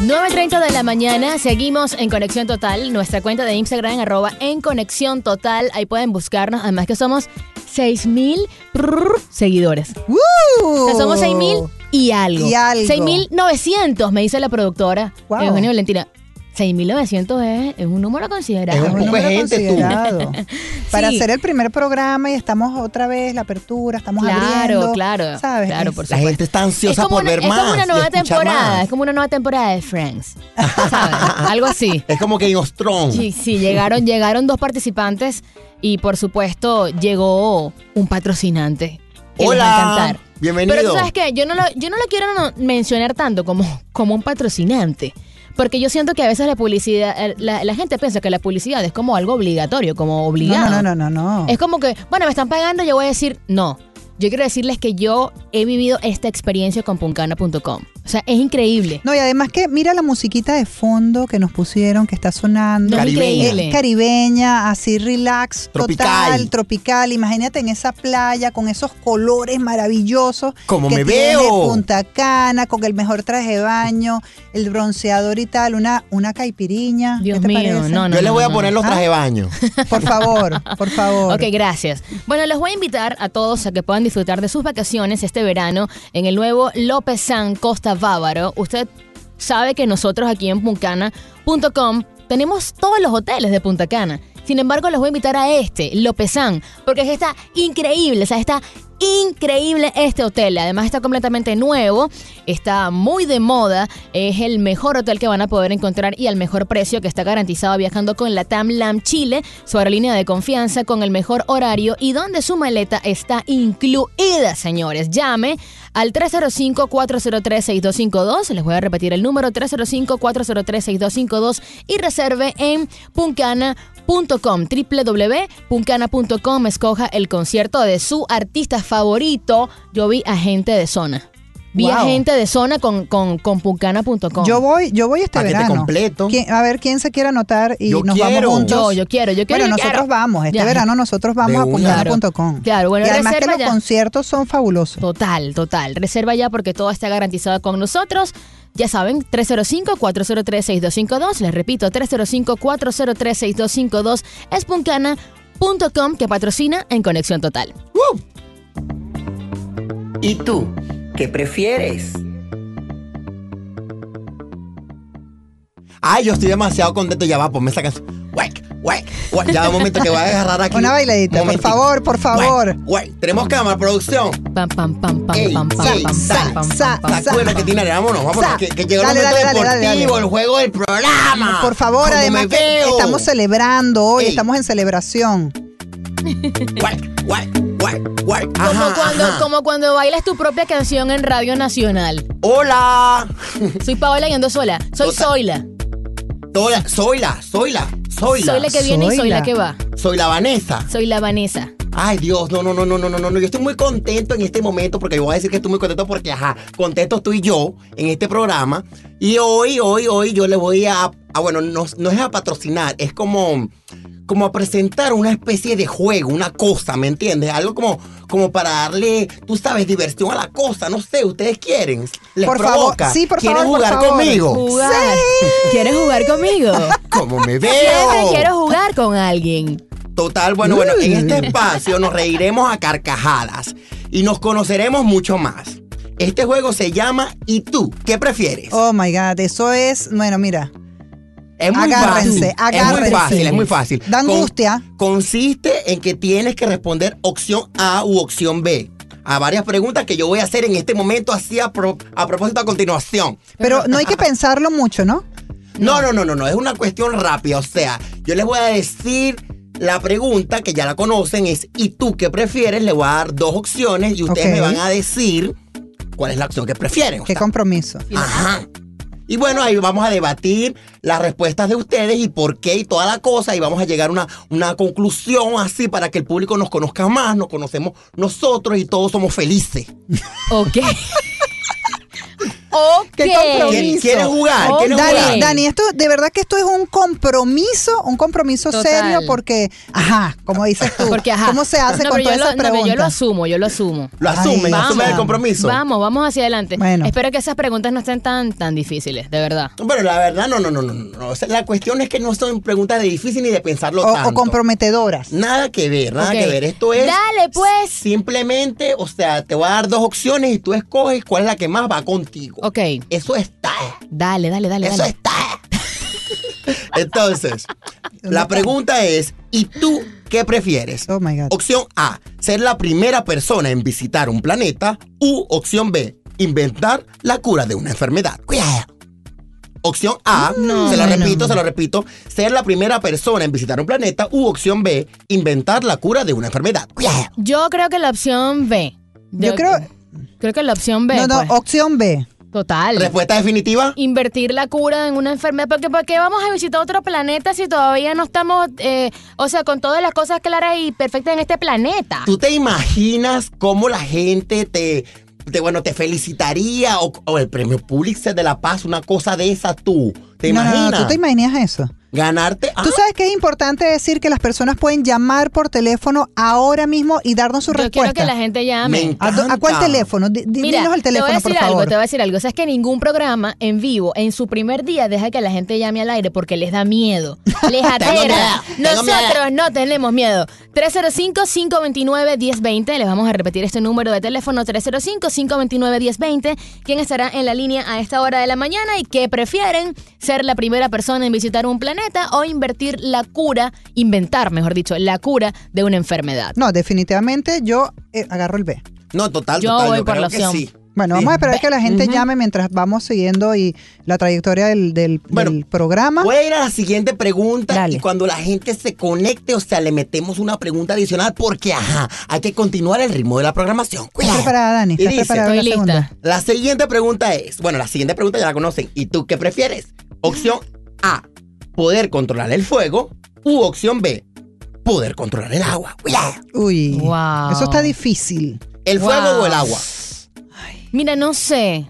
...9.30 de la mañana, seguimos en Conexión Total, nuestra cuenta de Instagram, arroba en Conexión Total, ahí pueden buscarnos, además que somos 6.000 prrr, seguidores. O sea, somos 6.000 y algo. Y algo. 6.900, me dice la productora, Wow. Eugenia Valentina. 6.900 es, es un número considerable. Es un [LAUGHS] número gente, considerado. [LAUGHS] Para Sí. hacer el primer programa y estamos otra vez, la apertura, estamos Claro, abriendo. claro, ¿sabes? claro, Es- por La gente está ansiosa es por una, ver es más. como una nueva temporada, más. es como una nueva temporada de Friends. ¿Sabes? [LAUGHS] Algo así. Es como of Thrones. Sí, sí, llegaron, llegaron dos participantes y por supuesto llegó un patrocinante. Que les va a Hola. encantar. Bienvenido. Pero tú sabes que yo no lo, yo no lo quiero mencionar tanto como, como un patrocinante. Porque yo siento que a veces la publicidad, la, la gente piensa que la publicidad es como algo obligatorio, como obligado. No, no, no, no, no. Es como que, bueno, me están pagando, yo voy a decir no. Yo quiero decirles que yo he vivido esta experiencia con puncana.com. O sea, es increíble. No, y además que mira la musiquita de fondo que nos pusieron, que está sonando. No, es Caribeña. increíble. Es caribeña, así relax, Tropical. total, tropical. Imagínate en esa playa con esos colores maravillosos. Como me tiene veo. Punta Cana, con el mejor traje de baño, el bronceador y tal, una, una caipiriña. Dios ¿Qué te mío, parece? no, no. Yo les voy a no. poner los trajes de baño. [LAUGHS] Por favor, por favor. Ok, gracias. Bueno, los voy a invitar a todos a que puedan disfrutar de sus vacaciones este verano en el nuevo López San Costa Bávaro. Usted sabe que nosotros aquí en puncana.com tenemos todos los hoteles de Punta Cana. Sin embargo, les voy a invitar a este, Lopezán, porque es está increíble, o sea, está increíble este hotel. Además está completamente nuevo, está muy de moda, es el mejor hotel que van a poder encontrar y al mejor precio que está garantizado viajando con la TAM LAM Chile, su aerolínea de confianza con el mejor horario y donde su maleta está incluida, señores. Llame al 305-403-6252. Les voy a repetir el número 305-403-6252 y reserve en puncana.com, www.puncana.com. Escoja el concierto de su artista favorito. Yo vi a gente de zona. Vi a Wow. gente de zona con, con, con puncana.com. Yo voy, yo voy este Paquete verano. completo. ¿Quién- a ver quién se quiere anotar y Yo nos quiero. vamos juntos. Yo, yo quiero, yo quiero. bueno, yo nosotros quiero. vamos. Este Ya. verano nosotros vamos a una. puncana.com. Claro, bueno, y además que reserva los ya. conciertos son fabulosos. Total, total. Reserva ya porque todo está garantizado con nosotros. Ya saben, 305-403-6252. Les repito, 305-403-6252 es puncana.com que patrocina en Conexión Total. ¿Y tú? ¿Qué prefieres? Ay, yo estoy demasiado contento. Ya va, ponme esa canción. Wek, wek, wek. Ya un momento que voy a agarrar aquí. Una bailadita, por favor, por favor. Wek. Tenemos cámara, producción. Pam, pam, pam, pam, Ey, pam, pam, ey, pam, sa, pam, pam, sa, pam, pam, sa. Sacuela que tiene, vámonos, vámonos. Sa. Que, que llegó el momento dale, dale, dale, deportivo, dale. el juego del programa. Por favor, ¿Cómo además que estamos celebrando hoy, Ey. estamos en celebración. Wek, wek. Como, cuando, como cuando bailas tu propia canción en Radio Nacional. Hola. Soy Paola y ando sola. Soy. Zoila. Soy, soy la, soy la, soy la. Soy la que viene y soy Zoila. la que va. Soy la Vanessa. Soy la Vanessa. Ay, Dios, no, no, no, no, no, no, no. Yo estoy muy contento en este momento porque yo voy a decir que estoy muy contento porque, ajá, contento tú y yo en este programa. Y hoy, hoy, hoy yo le voy a, a bueno, no, no es a patrocinar, es como, como a presentar una especie de juego, una cosa, ¿me entiendes? Algo como, como para darle, tú sabes, diversión a la cosa. No sé, ¿ustedes quieren? ¿Les Por favor, provoca? sí, por ¿Quieren favor, por jugar favor. conmigo? Jugar. ¿Quieres jugar conmigo? [LAUGHS] ¿Cómo me veo? Siempre quiero jugar con alguien. Total, bueno, bueno, en este [LAUGHS] espacio nos reiremos a carcajadas y nos conoceremos mucho más. Este juego se llama ¿Y tú? ¿Qué prefieres? Oh my God, eso es, bueno, mira, es muy agárrense, fácil. Es muy agárrense. fácil, es muy fácil. Da Con- angustia. consiste en que tienes que responder opción A u opción B a varias preguntas que yo voy a hacer en este momento así a, pro- a propósito a continuación. pero [LAUGHS] no hay que pensarlo mucho, ¿no? No, no, no, no, no, es una cuestión rápida. O sea, yo les voy a decir la pregunta que ya la conocen es ¿y tú qué prefieres? Le voy a dar dos opciones y ustedes me van a decir cuál es la opción que prefieren. o Qué compromiso. Ajá. Y bueno, ahí vamos a debatir las respuestas de ustedes y por qué y toda la cosa. Y vamos a llegar a una, una conclusión así para que el público nos conozca más, nos conocemos nosotros y todos somos felices. Ok. [LAUGHS] ok. Qué compromiso. ¿Quieren, quieren jugar? Dani, Dani, esto de verdad que esto es un compromiso, un compromiso Total. serio porque, ajá, como dices tú, Porque, ajá. ¿cómo se hace No, con todas esas no, pero yo lo preguntas? asumo, yo lo asumo. Lo asumen, Ay, asumen el vamos. compromiso. Vamos, vamos hacia adelante. Bueno. Espero que esas preguntas no estén tan, tan difíciles, de verdad. Pero la verdad, no, no, no, no. no. O sea, la cuestión es que no son preguntas de difícil ni de pensarlo O, tanto. o comprometedoras. Nada que ver, nada que ver. Esto es. Dale, pues. Simplemente, o sea, te voy a dar dos opciones y tú escoges cuál es la que más va contigo. Ok. Eso está. Dale, dale, dale, Eso dale. está. [LAUGHS] Entonces, la pregunta es: ¿y tú qué prefieres? Oh my God. Opción A, ser la primera persona en visitar un planeta. U opción B, inventar la cura de una enfermedad. Cuidado. Opción A, No, se lo no, repito, no. se lo repito, ser la primera persona en visitar un planeta. U opción B, inventar la cura de una enfermedad. Cuidado. Yo creo que la opción B. Yo creo- Creo que la opción B. no, no, pues. opción B. Total. Respuesta definitiva. Invertir la cura en una enfermedad. Porque ¿por qué vamos a visitar otro planeta si todavía no estamos, eh, o sea, con todas las cosas claras y perfectas en este planeta? ¿Tú te imaginas cómo la gente te, te, bueno, te felicitaría o, o el premio Pulitzer de la Paz, una cosa de esa tú? ¿Te no, no, imaginas? no, ¿tú te imaginas eso? Ganarte. Tú sabes que es importante decir que las personas pueden llamar por teléfono ahora mismo y darnos su Yo quiero respuesta. que la gente llame. ¿A, cuál teléfono? Mira, dinos el te voy a teléfono, por decir algo, favor. te voy a decir algo. O sea, es que ningún programa en vivo, en su primer día, deja que la gente llame al aire porque les da miedo. [LAUGHS] Les tengo Nosotros no tenemos miedo. 305-529-1020. Les vamos a repetir este número de teléfono. 305-529-1020. ¿Quién estará en la línea a esta hora de la mañana y qué prefieren? ¿Ser la primera persona en visitar un planeta planeta o invertir la cura, inventar, mejor dicho, la cura de una enfermedad? No, definitivamente yo eh, agarro el B. No, total, Yo total. voy yo por creo la que opción. sí. Bueno, Sí. vamos a esperar que la gente llame mientras vamos siguiendo y la trayectoria del, del- Bueno, del programa. Voy a ir a la siguiente pregunta Dale. y cuando la gente se conecte, o sea, le metemos una pregunta adicional porque, ajá, hay que continuar el ritmo de la programación. ¿Estás Cuidado. preparada, Dani? Y ¿Estás dice, preparada para la Estoy lista. segunda? La siguiente pregunta es, bueno, la siguiente pregunta ya la conocen. ¿Y tú qué prefieres? Opción A, poder controlar el fuego. U opción B, poder controlar el agua. Uy, Wow. eso está difícil. ¿El Wow. fuego o el agua? Mira, no sé.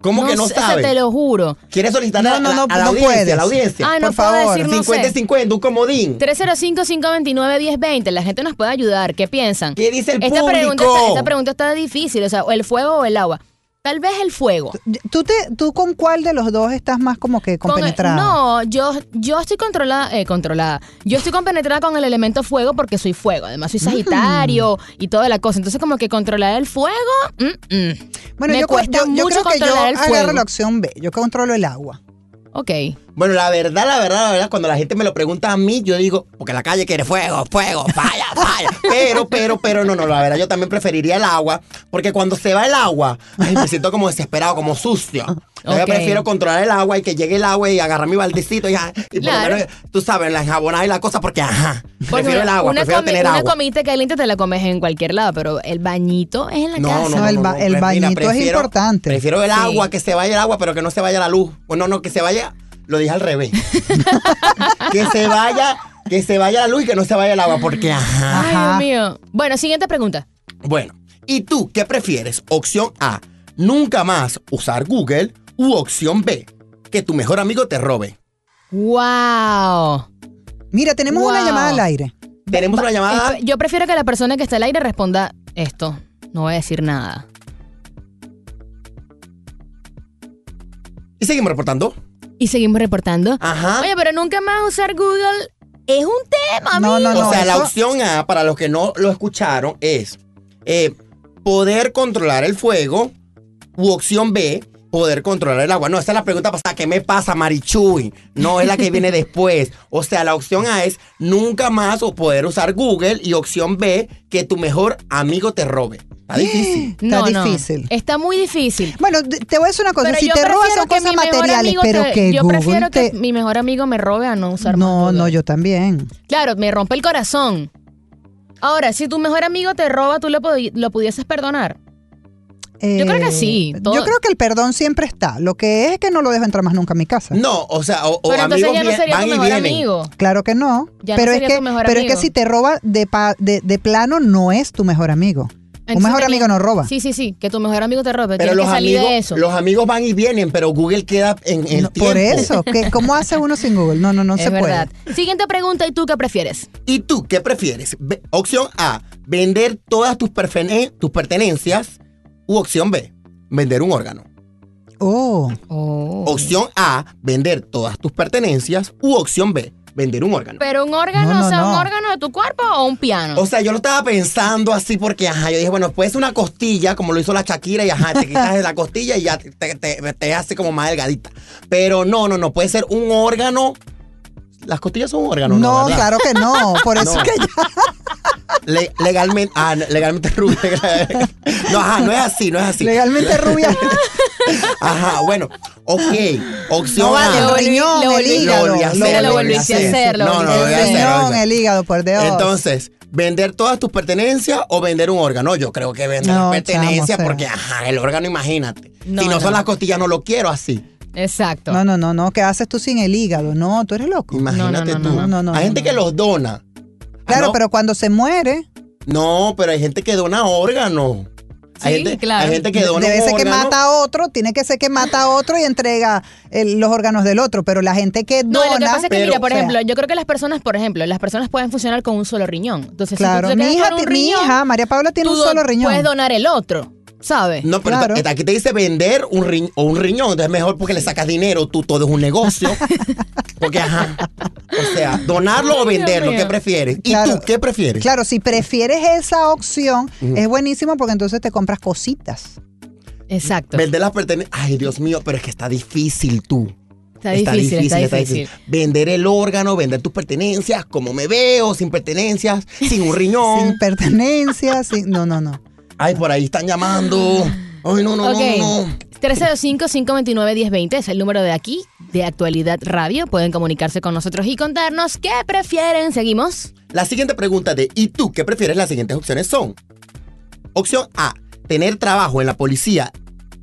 ¿Cómo que no sé, o sea, sabes? te lo juro. ¿Quieres solicitar No, a, no, la- no, a la no audiencia? puedes. A la audiencia. Ah, no Por favor, decir, no 50-50, un comodín. 305-59-1020. La gente nos puede ayudar. ¿Qué piensan? ¿Qué dice el esta Pregunta público? está, esta pregunta está difícil. O sea, el fuego o el agua. Tal vez el fuego. ¿Tú, te, ¿Tú con cuál de los dos estás más como que Con el- compenetrada? no, yo, yo estoy controlada, eh, controlada. Yo estoy compenetrada con el elemento fuego porque soy fuego. Además, soy Sagitario y toda la cosa. Entonces, como que controlar el fuego, mm, mm. Bueno, me yo, cuesta yo- yo mucho creo que yo controlar el agarro fuego. la opción B. Yo controlo el agua. Ok. Bueno, la verdad, la verdad, la verdad, cuando la gente me lo pregunta a mí, yo digo, porque la calle quiere fuego, fuego, falla, [LAUGHS] falla. Pero, pero, pero, no, no, la verdad, yo también preferiría el agua, porque cuando se va el agua, ay, me siento como desesperado, como sucio. Yo Ok. prefiero controlar el agua y que llegue el agua y agarrar mi baldecito y, ya, y por lo Claro. menos, tú sabes, la enjabonada y la cosa, porque, ajá, Porque prefiero el agua, una, prefiero tener una agua. comidita caliente te la comes en cualquier lado, pero el bañito es en la No, casa. no, No, no, el ba- no, el pre- bañito es importante. Prefiero el Sí. agua, que se vaya el agua, pero que no se vaya la luz. Bueno, no, que se vaya, lo dije al revés. [LAUGHS] que se vaya, que se vaya la luz y que no se vaya el agua, porque ajá. Ay, Ajá. Dios mío. Bueno, siguiente pregunta. Bueno, ¿y tú qué prefieres? Opción A, nunca más usar Google. U opción B, que tu mejor amigo te robe. ¡Wow! Mira, tenemos una llamada al aire. Tenemos una llamada. Yo prefiero que la persona que está al aire responda esto. No voy a decir nada. Y seguimos reportando. Y seguimos reportando. Ajá. Oye, pero nunca más usar Google es un tema, No, amigo. no, no. o sea, la opción A, para los que no lo escucharon, es eh, poder controlar el fuego. U opción B, poder controlar el agua. No, esa es la pregunta pasada. ¿Qué me pasa, Marichuy? No es la que viene [LAUGHS] después. O sea, la opción A es nunca más o poder usar Google. Y opción B, que tu mejor amigo te robe. Está [GASPS] difícil. Está no. difícil. Está muy difícil. Bueno, te voy a decir una cosa. Pero si yo te robas prefiero son que cosas mi mejor materiales, amigo pero te- que yo Google prefiero te... que mi mejor amigo me robe a no usar más No, Google. no, yo también. Claro, me rompe el corazón. Ahora, si tu mejor amigo te roba, ¿tú lo, pudi- lo pudieses perdonar? Yo creo que sí, todo- Eh, Yo creo que el perdón siempre está. Lo que es es que no lo dejo entrar más nunca a mi casa. No, o sea, o, o Pero entonces amigos ya no sería van tu y mejor vienen. amigo. Claro que no. Ya no pero es sería que, tu mejor pero es que si te roba de, pa- de, de plano, no es tu mejor amigo. Un Entonces mejor tenía- amigo no roba. Sí, sí, sí, que tu mejor amigo te robe. Pero Tienes los que salir amigos, de eso. los amigos van y vienen, pero Google queda en el No, tiempo. por eso, que, [LAUGHS] ¿cómo hace uno sin Google? No, no, no es se verdad. puede. Siguiente pregunta, ¿y tú qué prefieres? ¿Y tú qué prefieres? Opción A, vender todas tus, perfene- tus pertenencias. U opción B, vender un órgano. Oh, Opción A, vender todas tus pertenencias. U opción B, vender un órgano. ¿Pero un órgano, No, no, o sea, un no. órgano de tu cuerpo o un piano? O sea, yo lo estaba pensando así porque, ajá, yo dije, bueno, puede ser una costilla, como lo hizo la Shakira, y ajá, te quitas de la costilla y ya te, te, te- te hace como más delgadita. Pero no, no, no, puede ser un órgano. Las costillas son un órgano, ¿no? no, ¿verdad? claro que no. Por [LAUGHS] eso No. que ya. Le- legalmente, ah, legalmente rubia. [LAUGHS] no, ajá, no es así, no es así. Legalmente rubia. [LAUGHS] Ajá, bueno, ok. Opción No vale, A. el Lo riñón, lo el hígado. lo volví a hacer, lo lo volví a hacer, lo No, no, lo volví a El riñón, el hígado, por Dios. Entonces, vender todas tus pertenencias o vender un órgano. Yo creo que vender No, las pertenencias porque, ajá, el órgano, imagínate. No, si no, no. son las costillas, no lo quiero así. Exacto. No, no, no, no. ¿Qué haces tú sin el hígado? No, tú eres loco. Imagínate no, no, tú. no, no, no, hay gente no, que los dona. Claro, ¿no? pero cuando se muere, No, pero hay gente que dona órganos. hay, Sí, gente, claro. hay gente que dona debe un ser que mata a otro, tiene que ser que mata a otro y entrega el- los órganos del otro. Pero la gente que No, dona. lo que pasa es que, pero- mira, por o sea, ejemplo, yo creo que las personas, por ejemplo, las personas pueden funcionar con un solo riñón. Entonces, Claro, si tú te mi hija, un mi hija, María Paula, tiene tú un solo riñón. Puedes donar el otro, ¿sabes? No, pero Claro. aquí te dice vender un riñón o un riñón, entonces es mejor porque le sacas dinero, tú todo es un negocio. [LAUGHS] porque ajá. O sea, donarlo o venderlo. ¿qué prefieres? ¿Y tú qué prefieres? Claro, si prefieres esa opción, es buenísimo porque entonces te compras cositas. Exacto. Vender las pertenencias. Ay, Dios mío, pero es que está difícil tú. Está difícil, está difícil. Vender el órgano, vender tus pertenencias, como me veo, sin pertenencias, sin un riñón. Sin pertenencia, sin... No, no, no. Ay, por ahí están llamando. Ay, no, no, Ok. no, no. 305-529-1020 es el número de aquí, de Actualidad Radio. Pueden comunicarse con nosotros y contarnos qué prefieren. Seguimos. La siguiente pregunta de ¿y tú qué prefieres? Las siguientes opciones son. Opción A, tener trabajo en la policía,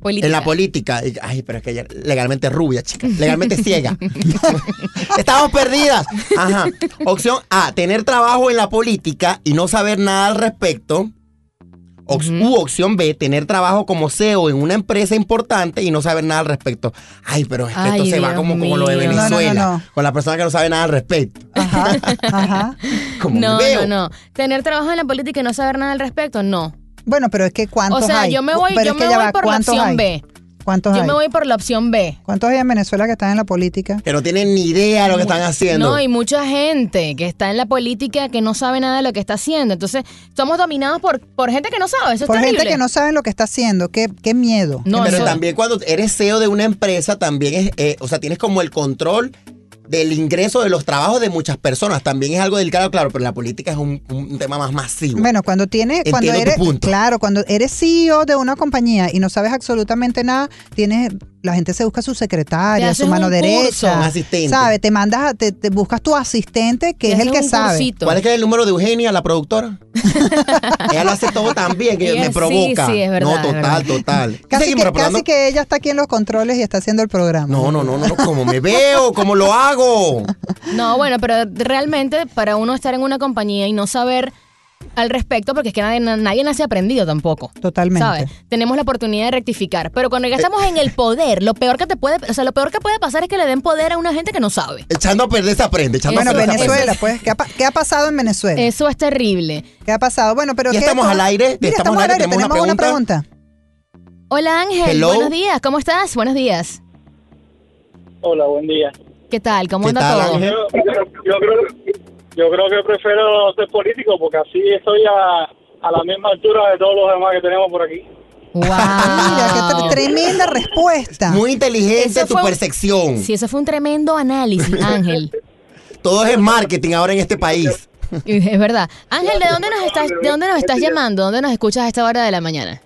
Política. en la política. Ay, pero es que ella legalmente rubia, chica. [LAUGHS] Legalmente ciega. [LAUGHS] Estamos perdidas. Ajá. Opción A, tener trabajo en la política y no saber nada al respecto. Ox- U opción B, tener trabajo como CEO en una empresa importante y no saber nada al respecto. Ay, pero es que esto Ay, se va como, como lo de mío. No, no, no, Venezuela. no. Con la persona que no sabe nada al respecto. Ajá, [LAUGHS] ajá. Como No, veo. no, no. Tener trabajo en la política y no saber nada al respecto, no. Bueno, pero es que O ¿cuántos sea, hay? yo me voy, Pero yo me voy va, por la ¿cuántos opción hay? B. ¿Cuántos Yo hay? me voy por la opción B. ¿Cuántos hay en Venezuela que están en la política? Que no tienen ni idea de lo que están haciendo. No, y mucha gente que está en la política que no sabe nada de lo que está haciendo. Entonces, somos dominados por, por gente que no sabe. Eso es Por gente terrible. que no sabe lo que está haciendo. Qué, qué miedo. No, pero eso- también cuando eres CEO de una empresa, también es, eh, o sea, tienes como el control del ingreso de los trabajos de muchas personas. También es algo delicado, claro, pero la política es un, un tema más masivo. Bueno, cuando tienes, cuando Entiendo eres, claro, cuando eres CEO de una compañía y no sabes absolutamente nada, tienes, la gente se busca su secretaria, su mano un derecha, asistente. sabe, te mandas, a- te, te buscas tu asistente que Te es el que sabe. cursito. ¿Cuál es que es el número de Eugenia, la productora? [LAUGHS] ella lo hace todo tan bien que me sí, provoca. sí, es verdad, no, total, verdad. total. Casi que, reportando. casi que ella está aquí en los controles y está haciendo el programa. No, no, no, no, no, como me veo, como lo hago. No, bueno, pero realmente para uno estar en una compañía y no saber al respecto, porque es que nadie, nadie nace aprendido tampoco. Totalmente. ¿Sabes? Tenemos la oportunidad de rectificar. Pero cuando ya estamos en el poder, lo peor que te puede, o sea, lo peor que puede pasar es que le den poder a una gente que no sabe. Echando a perder se aprende, echando Bueno, a perder se Venezuela, aprende. pues, ¿qué ha, pa- qué ha pasado en Venezuela? Eso es terrible. ¿Qué ha pasado? Bueno, pero Ya ¿qué estamos al aire, Mira, estamos al aire, tenemos, tenemos una una pregunta. Hola Ángel, Hello. buenos días, ¿cómo estás? Buenos días. Hola, buen día. ¿Qué tal? ¿Cómo ¿Qué anda tal, todo? Ángel? Yo, yo creo, yo creo que prefiero ser político porque así estoy a, a la misma altura de todos los demás que tenemos por aquí. Wow. Mira, qué tre- tremenda respuesta. Muy inteligente Eso tu un- percepción. Sí, eso fue un tremendo análisis, [LAUGHS] Ángel. Todo es marketing ahora en este país. Es verdad. Ángel, ¿de dónde nos estás, de dónde nos estás llamando? ¿Dónde nos escuchas a esta hora de la mañana?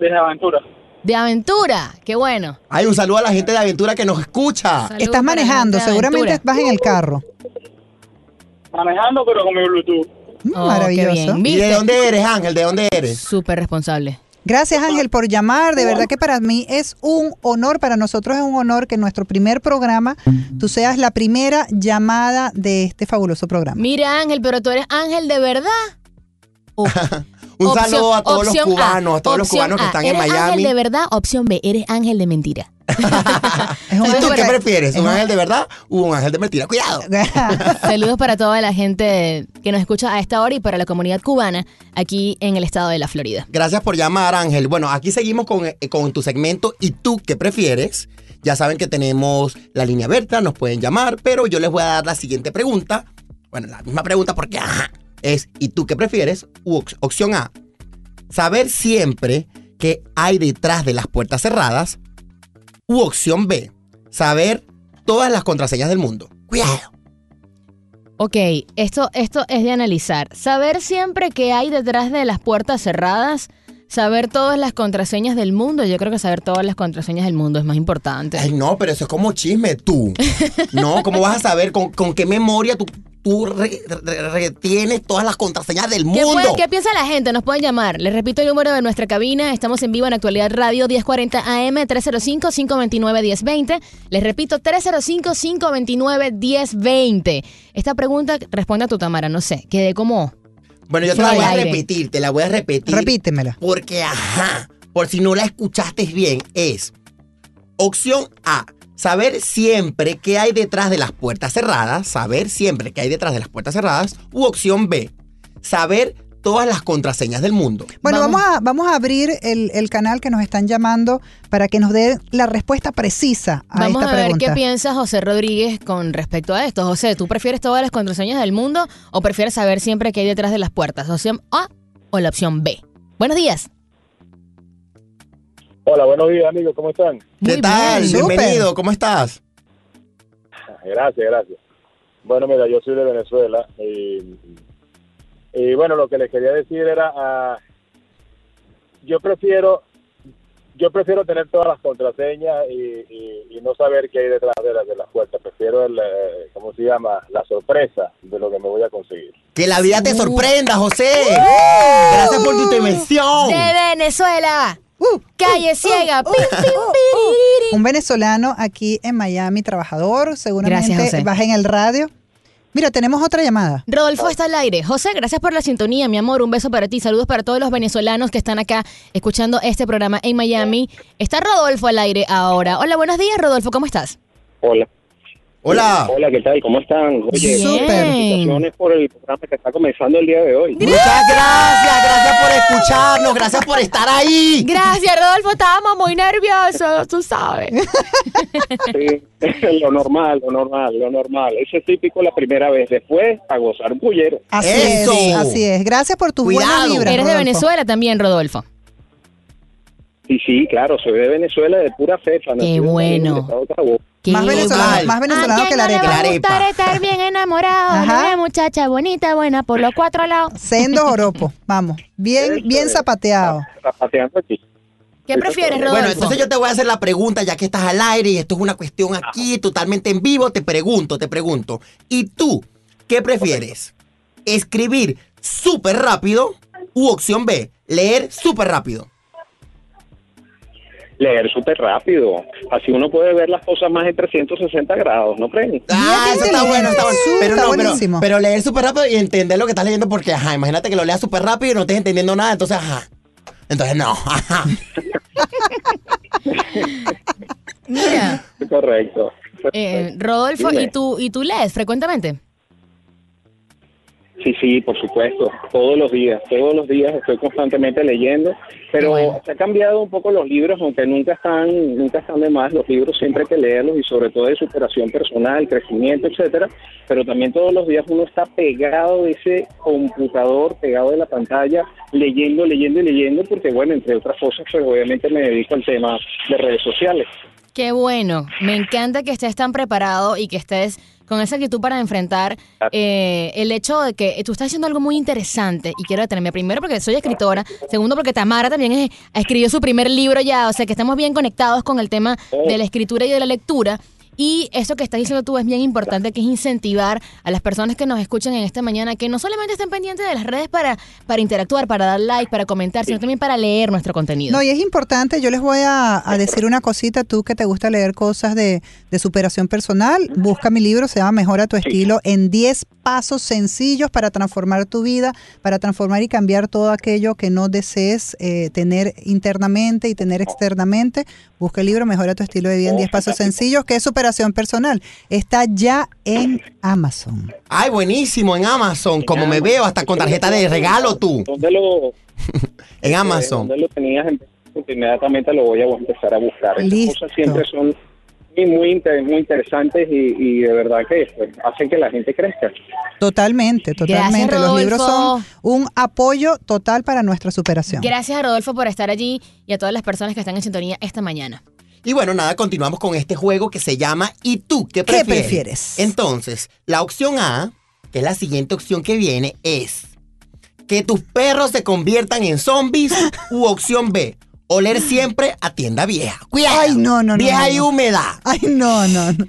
Desde Aventura. De aventura, qué bueno. Hay un saludo a la gente de Aventura que nos escucha. Estás manejando, seguramente vas en el carro. Manejando, pero con mi Bluetooth. Mm, Oh, Maravilloso. ¿Y de dónde eres, Ángel? ¿De dónde eres? Súper responsable. Gracias Ángel por llamar, de verdad que para mí es un honor, para nosotros es un honor que en nuestro primer programa tú seas la primera llamada de este fabuloso programa. Mira, Ángel, pero tú eres Ángel de verdad. [LAUGHS] Un opción- saludo a todos los cubanos, a todos los cubanos que A, están en ¿eres Miami. Ángel de verdad? Opción B, eres Ángel de mentira. [LAUGHS] ¿Y tú qué prefieres? ¿Un ángel de verdad o un ángel de mentira? Cuidado. [LAUGHS] Saludos para toda la gente que nos escucha a esta hora y para la comunidad cubana aquí en el estado de la Florida. Gracias por llamar, Ángel. Bueno, aquí seguimos con, eh, con tu segmento ¿Y tú qué prefieres? Ya saben que tenemos la línea abierta, nos pueden llamar, pero yo les voy a dar la siguiente pregunta. Bueno, la misma pregunta porque ajá, es ¿Y tú qué prefieres? U opción A, saber siempre qué hay detrás de las puertas cerradas. U opción B, saber todas las contraseñas del mundo. Cuidado. Ok, esto, esto es de analizar. Saber siempre qué hay detrás de las puertas cerradas, saber todas las contraseñas del mundo. Yo creo que saber todas las contraseñas del mundo es más importante. Ay, no, pero eso es como chisme, tú. [LAUGHS] No, ¿cómo vas a saber con, con qué memoria tú, tú re- re- retienes todas las contraseñas del ¿Qué, mundo? puede- qué piensa la gente? Nos pueden llamar. Les repito el número de nuestra cabina. Estamos en vivo en Actualidad Radio 1040 AM 305-529-1020. Les repito, 305-529-1020. Esta pregunta responde a tu Tamara, no sé. Quedé como... Bueno, yo te la voy a aire. repetir, te la voy a repetir. Repítemela. Porque, ajá, por si no la escuchaste bien, es opción A, saber siempre qué hay detrás de las puertas cerradas, saber siempre qué hay detrás de las puertas cerradas, u opción B, saber todas las contraseñas del mundo. Bueno, Vamos. vamos, a, vamos a abrir el, el canal que nos están llamando para que nos dé la respuesta precisa a Vamos esta a ver pregunta. qué piensa José Rodríguez con respecto a esto. José, ¿tú prefieres todas las contraseñas del mundo o prefieres saber siempre qué hay detrás de las puertas? ¿Opción A o la opción B? Buenos días. Hola, buenos días, amigos, ¿cómo están? ¿Qué Muy tal? bien. Bienvenido, ¿cómo estás? Gracias, gracias. Bueno, mira, yo soy de Venezuela y, y bueno, lo que les quería decir era, ah, yo prefiero yo prefiero tener todas las contraseñas y, y- y no saber qué hay detrás de las de las puertas. Prefiero, el, eh, ¿cómo se llama? La sorpresa de lo que me voy a conseguir. Que la vida te sorprenda, José. Gracias por tu intervención. De Venezuela. Uh, Calle ciega. Pim, pim, uh, Un venezolano aquí en Miami, trabajador, seguramente Gracias, José. baja en el radio. Mira, tenemos otra llamada. Rodolfo está al aire. José, gracias por la sintonía, mi amor. Un beso para ti. Saludos para todos los venezolanos que están acá escuchando este programa en Miami. Está Rodolfo al aire ahora. Hola, buenos días, Rodolfo. ¿Cómo estás? Hola. Hola. Hola, ¿qué tal? ¿Cómo están? Oye, felicitaciones por el programa que está comenzando el día de hoy. Muchas gracias, gracias por escucharnos, gracias por estar ahí. Gracias, Rodolfo. Estábamos muy nerviosos, tú sabes. Sí, [LAUGHS] lo normal, lo normal, lo normal. Eso es típico la primera vez. Después, a gozar un pullero. Así Eso. es, así es. Gracias por buenas Cuidado. vibras. Eres de Rodolfo. Venezuela también, Rodolfo. Sí, sí, claro, soy de Venezuela de pura. Qué nacido en bueno. el estado de Carabobo. Qué Más venezolano, más venezolano que la arepa. va a gustar estar bien enamorado Ajá. una muchacha bonita, buena por los cuatro lados. Sendo joropo, vamos. Bien, bien zapateado. Zapateando aquí. ¿Qué prefieres, Rodolfo? Bueno, entonces yo te voy a hacer la pregunta ya que estás al aire y esto es una cuestión aquí totalmente en vivo. Te pregunto, te pregunto. ¿Y tú qué prefieres? ¿Escribir súper rápido u opción B, leer súper rápido? Leer súper rápido. Así uno puede ver las cosas más en 360 grados, ¿no creen? Ah, eso está bueno, está bueno. Pero no, pero, buenísimo. pero leer súper rápido y entender lo que estás leyendo porque, ajá, imagínate que lo leas súper rápido y no estés entendiendo nada, entonces, ajá. Entonces, no, ajá. Mira, Correcto. eh, Rodolfo, Dime. ¿y tú, ¿y tú lees frecuentemente? Sí, sí, por supuesto. Todos los días, todos los días estoy constantemente leyendo, pero bueno. se han cambiado un poco los libros, aunque nunca están, nunca están de más. Los libros siempre hay que leerlos y sobre todo de superación personal, crecimiento, etcétera. Pero también todos los días uno está pegado de ese computador, pegado de la pantalla, leyendo, leyendo y leyendo, porque bueno, entre otras cosas, pues obviamente me dedico al tema de redes sociales. Qué bueno. Me encanta que estés tan preparado y que estés con esa actitud para enfrentar eh, el hecho de que tú estás haciendo algo muy interesante. Y quiero detenerme primero porque soy escritora, segundo porque Tamara también es- escribió su primer libro ya, o sea que estamos bien conectados con el tema de la escritura y de la lectura. Y eso que estás diciendo tú es bien importante, que es incentivar a las personas que nos escuchan en esta mañana que no solamente estén pendientes de las redes para, para interactuar, para dar like, para comentar, sino también para leer nuestro contenido. No, y es importante, yo les voy a, a decir una cosita, tú que te gusta leer cosas de, de superación personal, busca mi libro, se llama Mejora tu estilo, en 10 pasos sencillos para transformar tu vida, para transformar y cambiar todo aquello que no desees eh, tener internamente y tener externamente. Busca el libro Mejora tu estilo de vida en 10 pasos sencillos, que es superación personal. Está ya en Amazon. Ay, buenísimo, en Amazon, como me veo, hasta con tarjeta de regalo tú, ¿Dónde lo, [LAUGHS] en Amazon. ¿Dónde lo tenías? Porque inmediatamente lo voy a empezar a buscar. Estas Listo. cosas siempre son muy, muy, inter- muy interesantes y, y de verdad que pues, hacen que la gente crezca. Totalmente, totalmente. Los libros son un apoyo total para nuestra superación. Gracias a Rodolfo por estar allí y a todas las personas que están en sintonía esta mañana. Y bueno, nada, continuamos con este juego que se llama ¿Y tú qué ¿Qué prefieres? prefieres? Entonces, la opción A, que es la siguiente opción que viene, es que tus perros se conviertan en zombies [LAUGHS] u opción B, oler siempre a tienda vieja. Cuidado. Ay, no, no, no, Vieja no, y no. húmeda. Ay, no, no, no.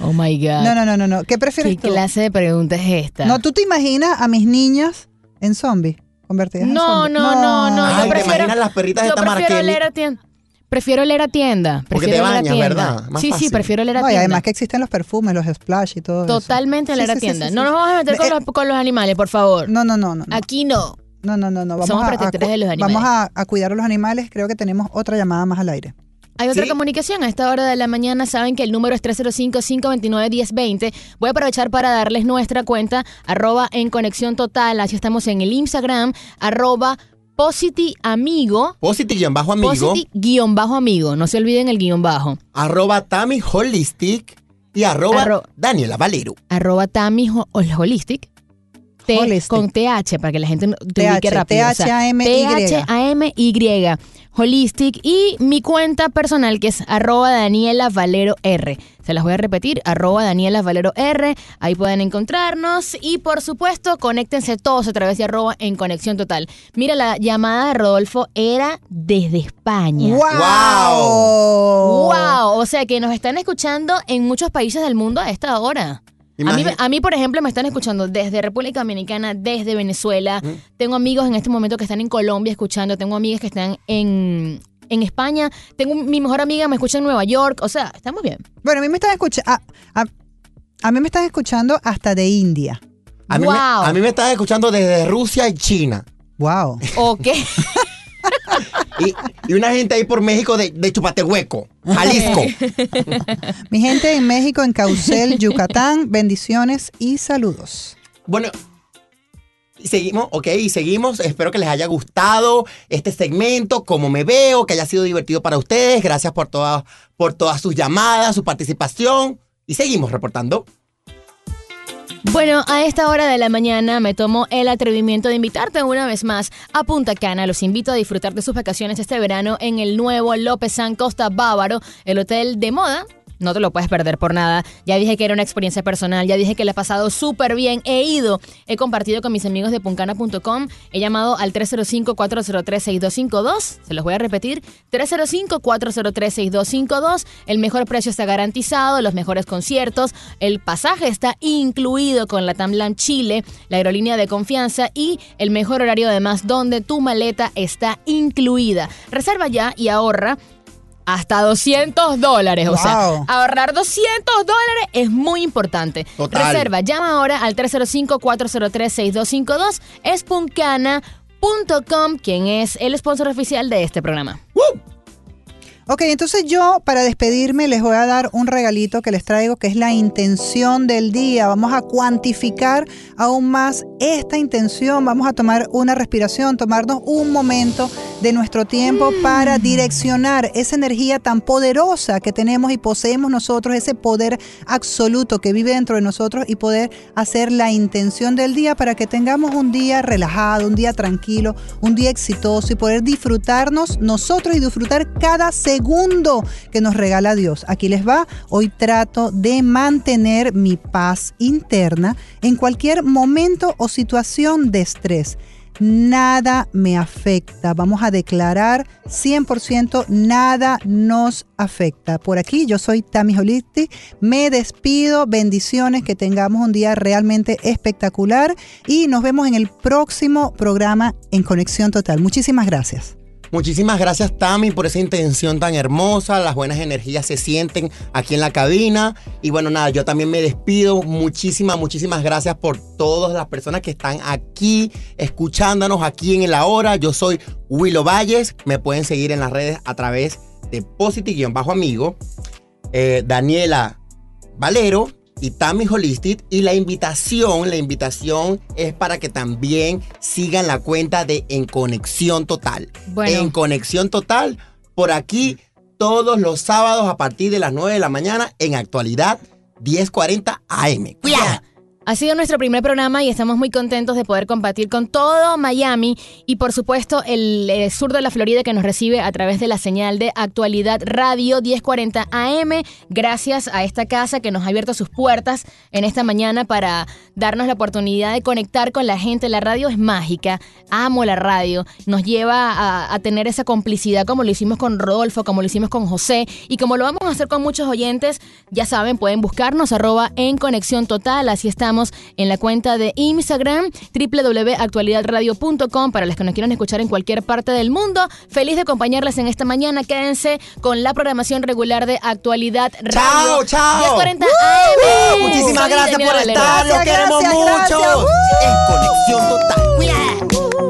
Oh my God. No, no, no, no, no. ¿Qué prefieres ¿Qué tú? clase de pregunta es esta? No, tú te imaginas a mis niñas en zombies, convertidas en no, zombies. no, no, no. Ay, yo ¿te prefiero, imaginas las perritas de yo prefiero leer a tienda. Prefiero leer a tienda. Porque prefiero te leer a bañas, tienda. ¿verdad? Más sí, sí, prefiero leer a No, y tienda. además que existen los perfumes, los splash y todo eso. Totalmente Sí, leer a sí, tienda. sí, no sí. nos vamos a meter con Eh, los, con los animales, por favor. No, no, no, no. no. Aquí no. No, no, no, no. Vamos Somos a, protectores de los animales. Vamos a, a cuidar a los animales. Creo que tenemos otra llamada más al aire. Hay otra Sí. comunicación a esta hora de la mañana. Saben que el número es 305-529-1020. Voy a aprovechar para darles nuestra cuenta, arroba en conexión total. Así estamos en el Instagram, arroba positi amigo. Posity bajo amigo, Positi guion bajo amigo. No se olviden el guion bajo. arroba Tammy Holistic y arroba Arro- Daniela Valero. Arroba Tami Ho- Holistic. T Holistic. con TH para que la gente te TH, ubique rápido. O sea, T-H-A-M-Y. T-H-A-M-Y. Holistic y mi cuenta personal que es arroba Daniela Valero R. Se las voy a repetir, arroba Daniela Valero R. Ahí pueden encontrarnos y por supuesto conéctense todos a través de arroba en conexión total. Mira, la llamada de Rodolfo era desde España. ¡Wow! ¡Wow! O sea que nos están escuchando en muchos países del mundo a esta hora. A mí, Imagi- a mí, por ejemplo, me están escuchando desde República Dominicana, desde Venezuela. Tengo amigos en este momento que están en Colombia escuchando. Tengo amigas que están en, en España. Tengo mi mejor amiga me escucha en Nueva York. O sea, estamos bien. Bueno, a mí me están escuchando. A, a- a mí me están escuchando hasta de India. A mí, Wow. me, a mí me están escuchando desde Rusia y China. Wow. Ok. [LAUGHS] Y, y una gente ahí por México de, de Chupatehueco, Jalisco. Mi gente en México, en Caucel, Yucatán, bendiciones y saludos. Bueno, seguimos, ok, y seguimos. Espero que les haya gustado este segmento, como me veo, que haya sido divertido para ustedes. Gracias por todas, por todas sus llamadas, su participación. Y seguimos reportando. Bueno, a esta hora de la mañana me tomo el atrevimiento de invitarte una vez más a Punta Cana. Los invito a disfrutar de sus vacaciones este verano en el nuevo López San Costa Bávaro, el hotel de moda. No te lo puedes perder por nada. Ya dije que era una experiencia personal, ya dije que le he pasado súper bien. He ido, he compartido con mis amigos de puncana.com, he llamado al 305-403-6252. Se los voy a repetir, 305-403-6252. El mejor precio está garantizado, los mejores conciertos, el pasaje está incluido con la Tamlam Chile, la aerolínea de confianza y el mejor horario además donde tu maleta está incluida. Reserva ya y ahorra hasta 200 dólares. O sea, Wow. ahorrar 200 dólares es muy importante. Total. Reserva, llama ahora al 305-403-6252. Es puncana.com, quien es el sponsor oficial de este programa. Ok, entonces yo para despedirme les voy a dar un regalito que les traigo que es la intención del día. Vamos a cuantificar aún más esta intención. Vamos a tomar una respiración, tomarnos un momento de nuestro tiempo para direccionar esa energía tan poderosa que tenemos y poseemos nosotros, ese poder absoluto que vive dentro de nosotros y poder hacer la intención del día para que tengamos un día relajado, un día tranquilo, un día exitoso y poder disfrutarnos nosotros y disfrutar cada segundo que nos regala Dios. Aquí les va. Hoy trato de mantener mi paz interna en cualquier momento o situación de estrés. Nada me afecta. Vamos a declarar 100% nada nos afecta. Por aquí yo soy Tami Holisti. Me despido. Bendiciones. Que tengamos un día realmente espectacular. Y nos vemos en el próximo programa en Conexión Total. Muchísimas gracias. Muchísimas gracias, Tami, por esa intención tan hermosa. Las buenas energías se sienten aquí en la cabina. Y bueno, nada, yo también me despido. Muchísimas, muchísimas gracias por todas las personas que están aquí, escuchándonos aquí en el Ahora. Yo soy Willow Valles. Me pueden seguir en las redes a través de Posity-Amigo. eh, Daniela Valero y Tammy Holistic. Y la invitación, la invitación es para que también sigan la cuenta de En Conexión Total. Bueno. En Conexión Total, por aquí todos los sábados a partir de las 9 de la mañana en actualidad 1040 AM. ¡Cuidado! Ha sido nuestro primer programa y estamos muy contentos de poder compartir con todo Miami y por supuesto el eh, sur de la Florida que nos recibe a través de la señal de actualidad radio 1040 AM. Gracias a esta casa que nos ha abierto sus puertas en esta mañana para darnos la oportunidad de conectar con la gente. La radio es mágica, amo la radio, nos lleva a, a tener esa complicidad como lo hicimos con Rodolfo, como lo hicimos con José y como lo vamos a hacer con muchos oyentes. Ya saben, pueden buscarnos arroba en conexión total, así estamos en la cuenta de Instagram, www.actualidadradio.com para los que nos quieran escuchar en cualquier parte del mundo. Feliz de acompañarles en esta mañana. Quédense con la programación regular de Actualidad Radio. ¡Chao, chao! 1040 ¡Woo! AM. Muchísimas Soy gracias por estar. Los queremos gracias, mucho. gracias. En Conexión Total.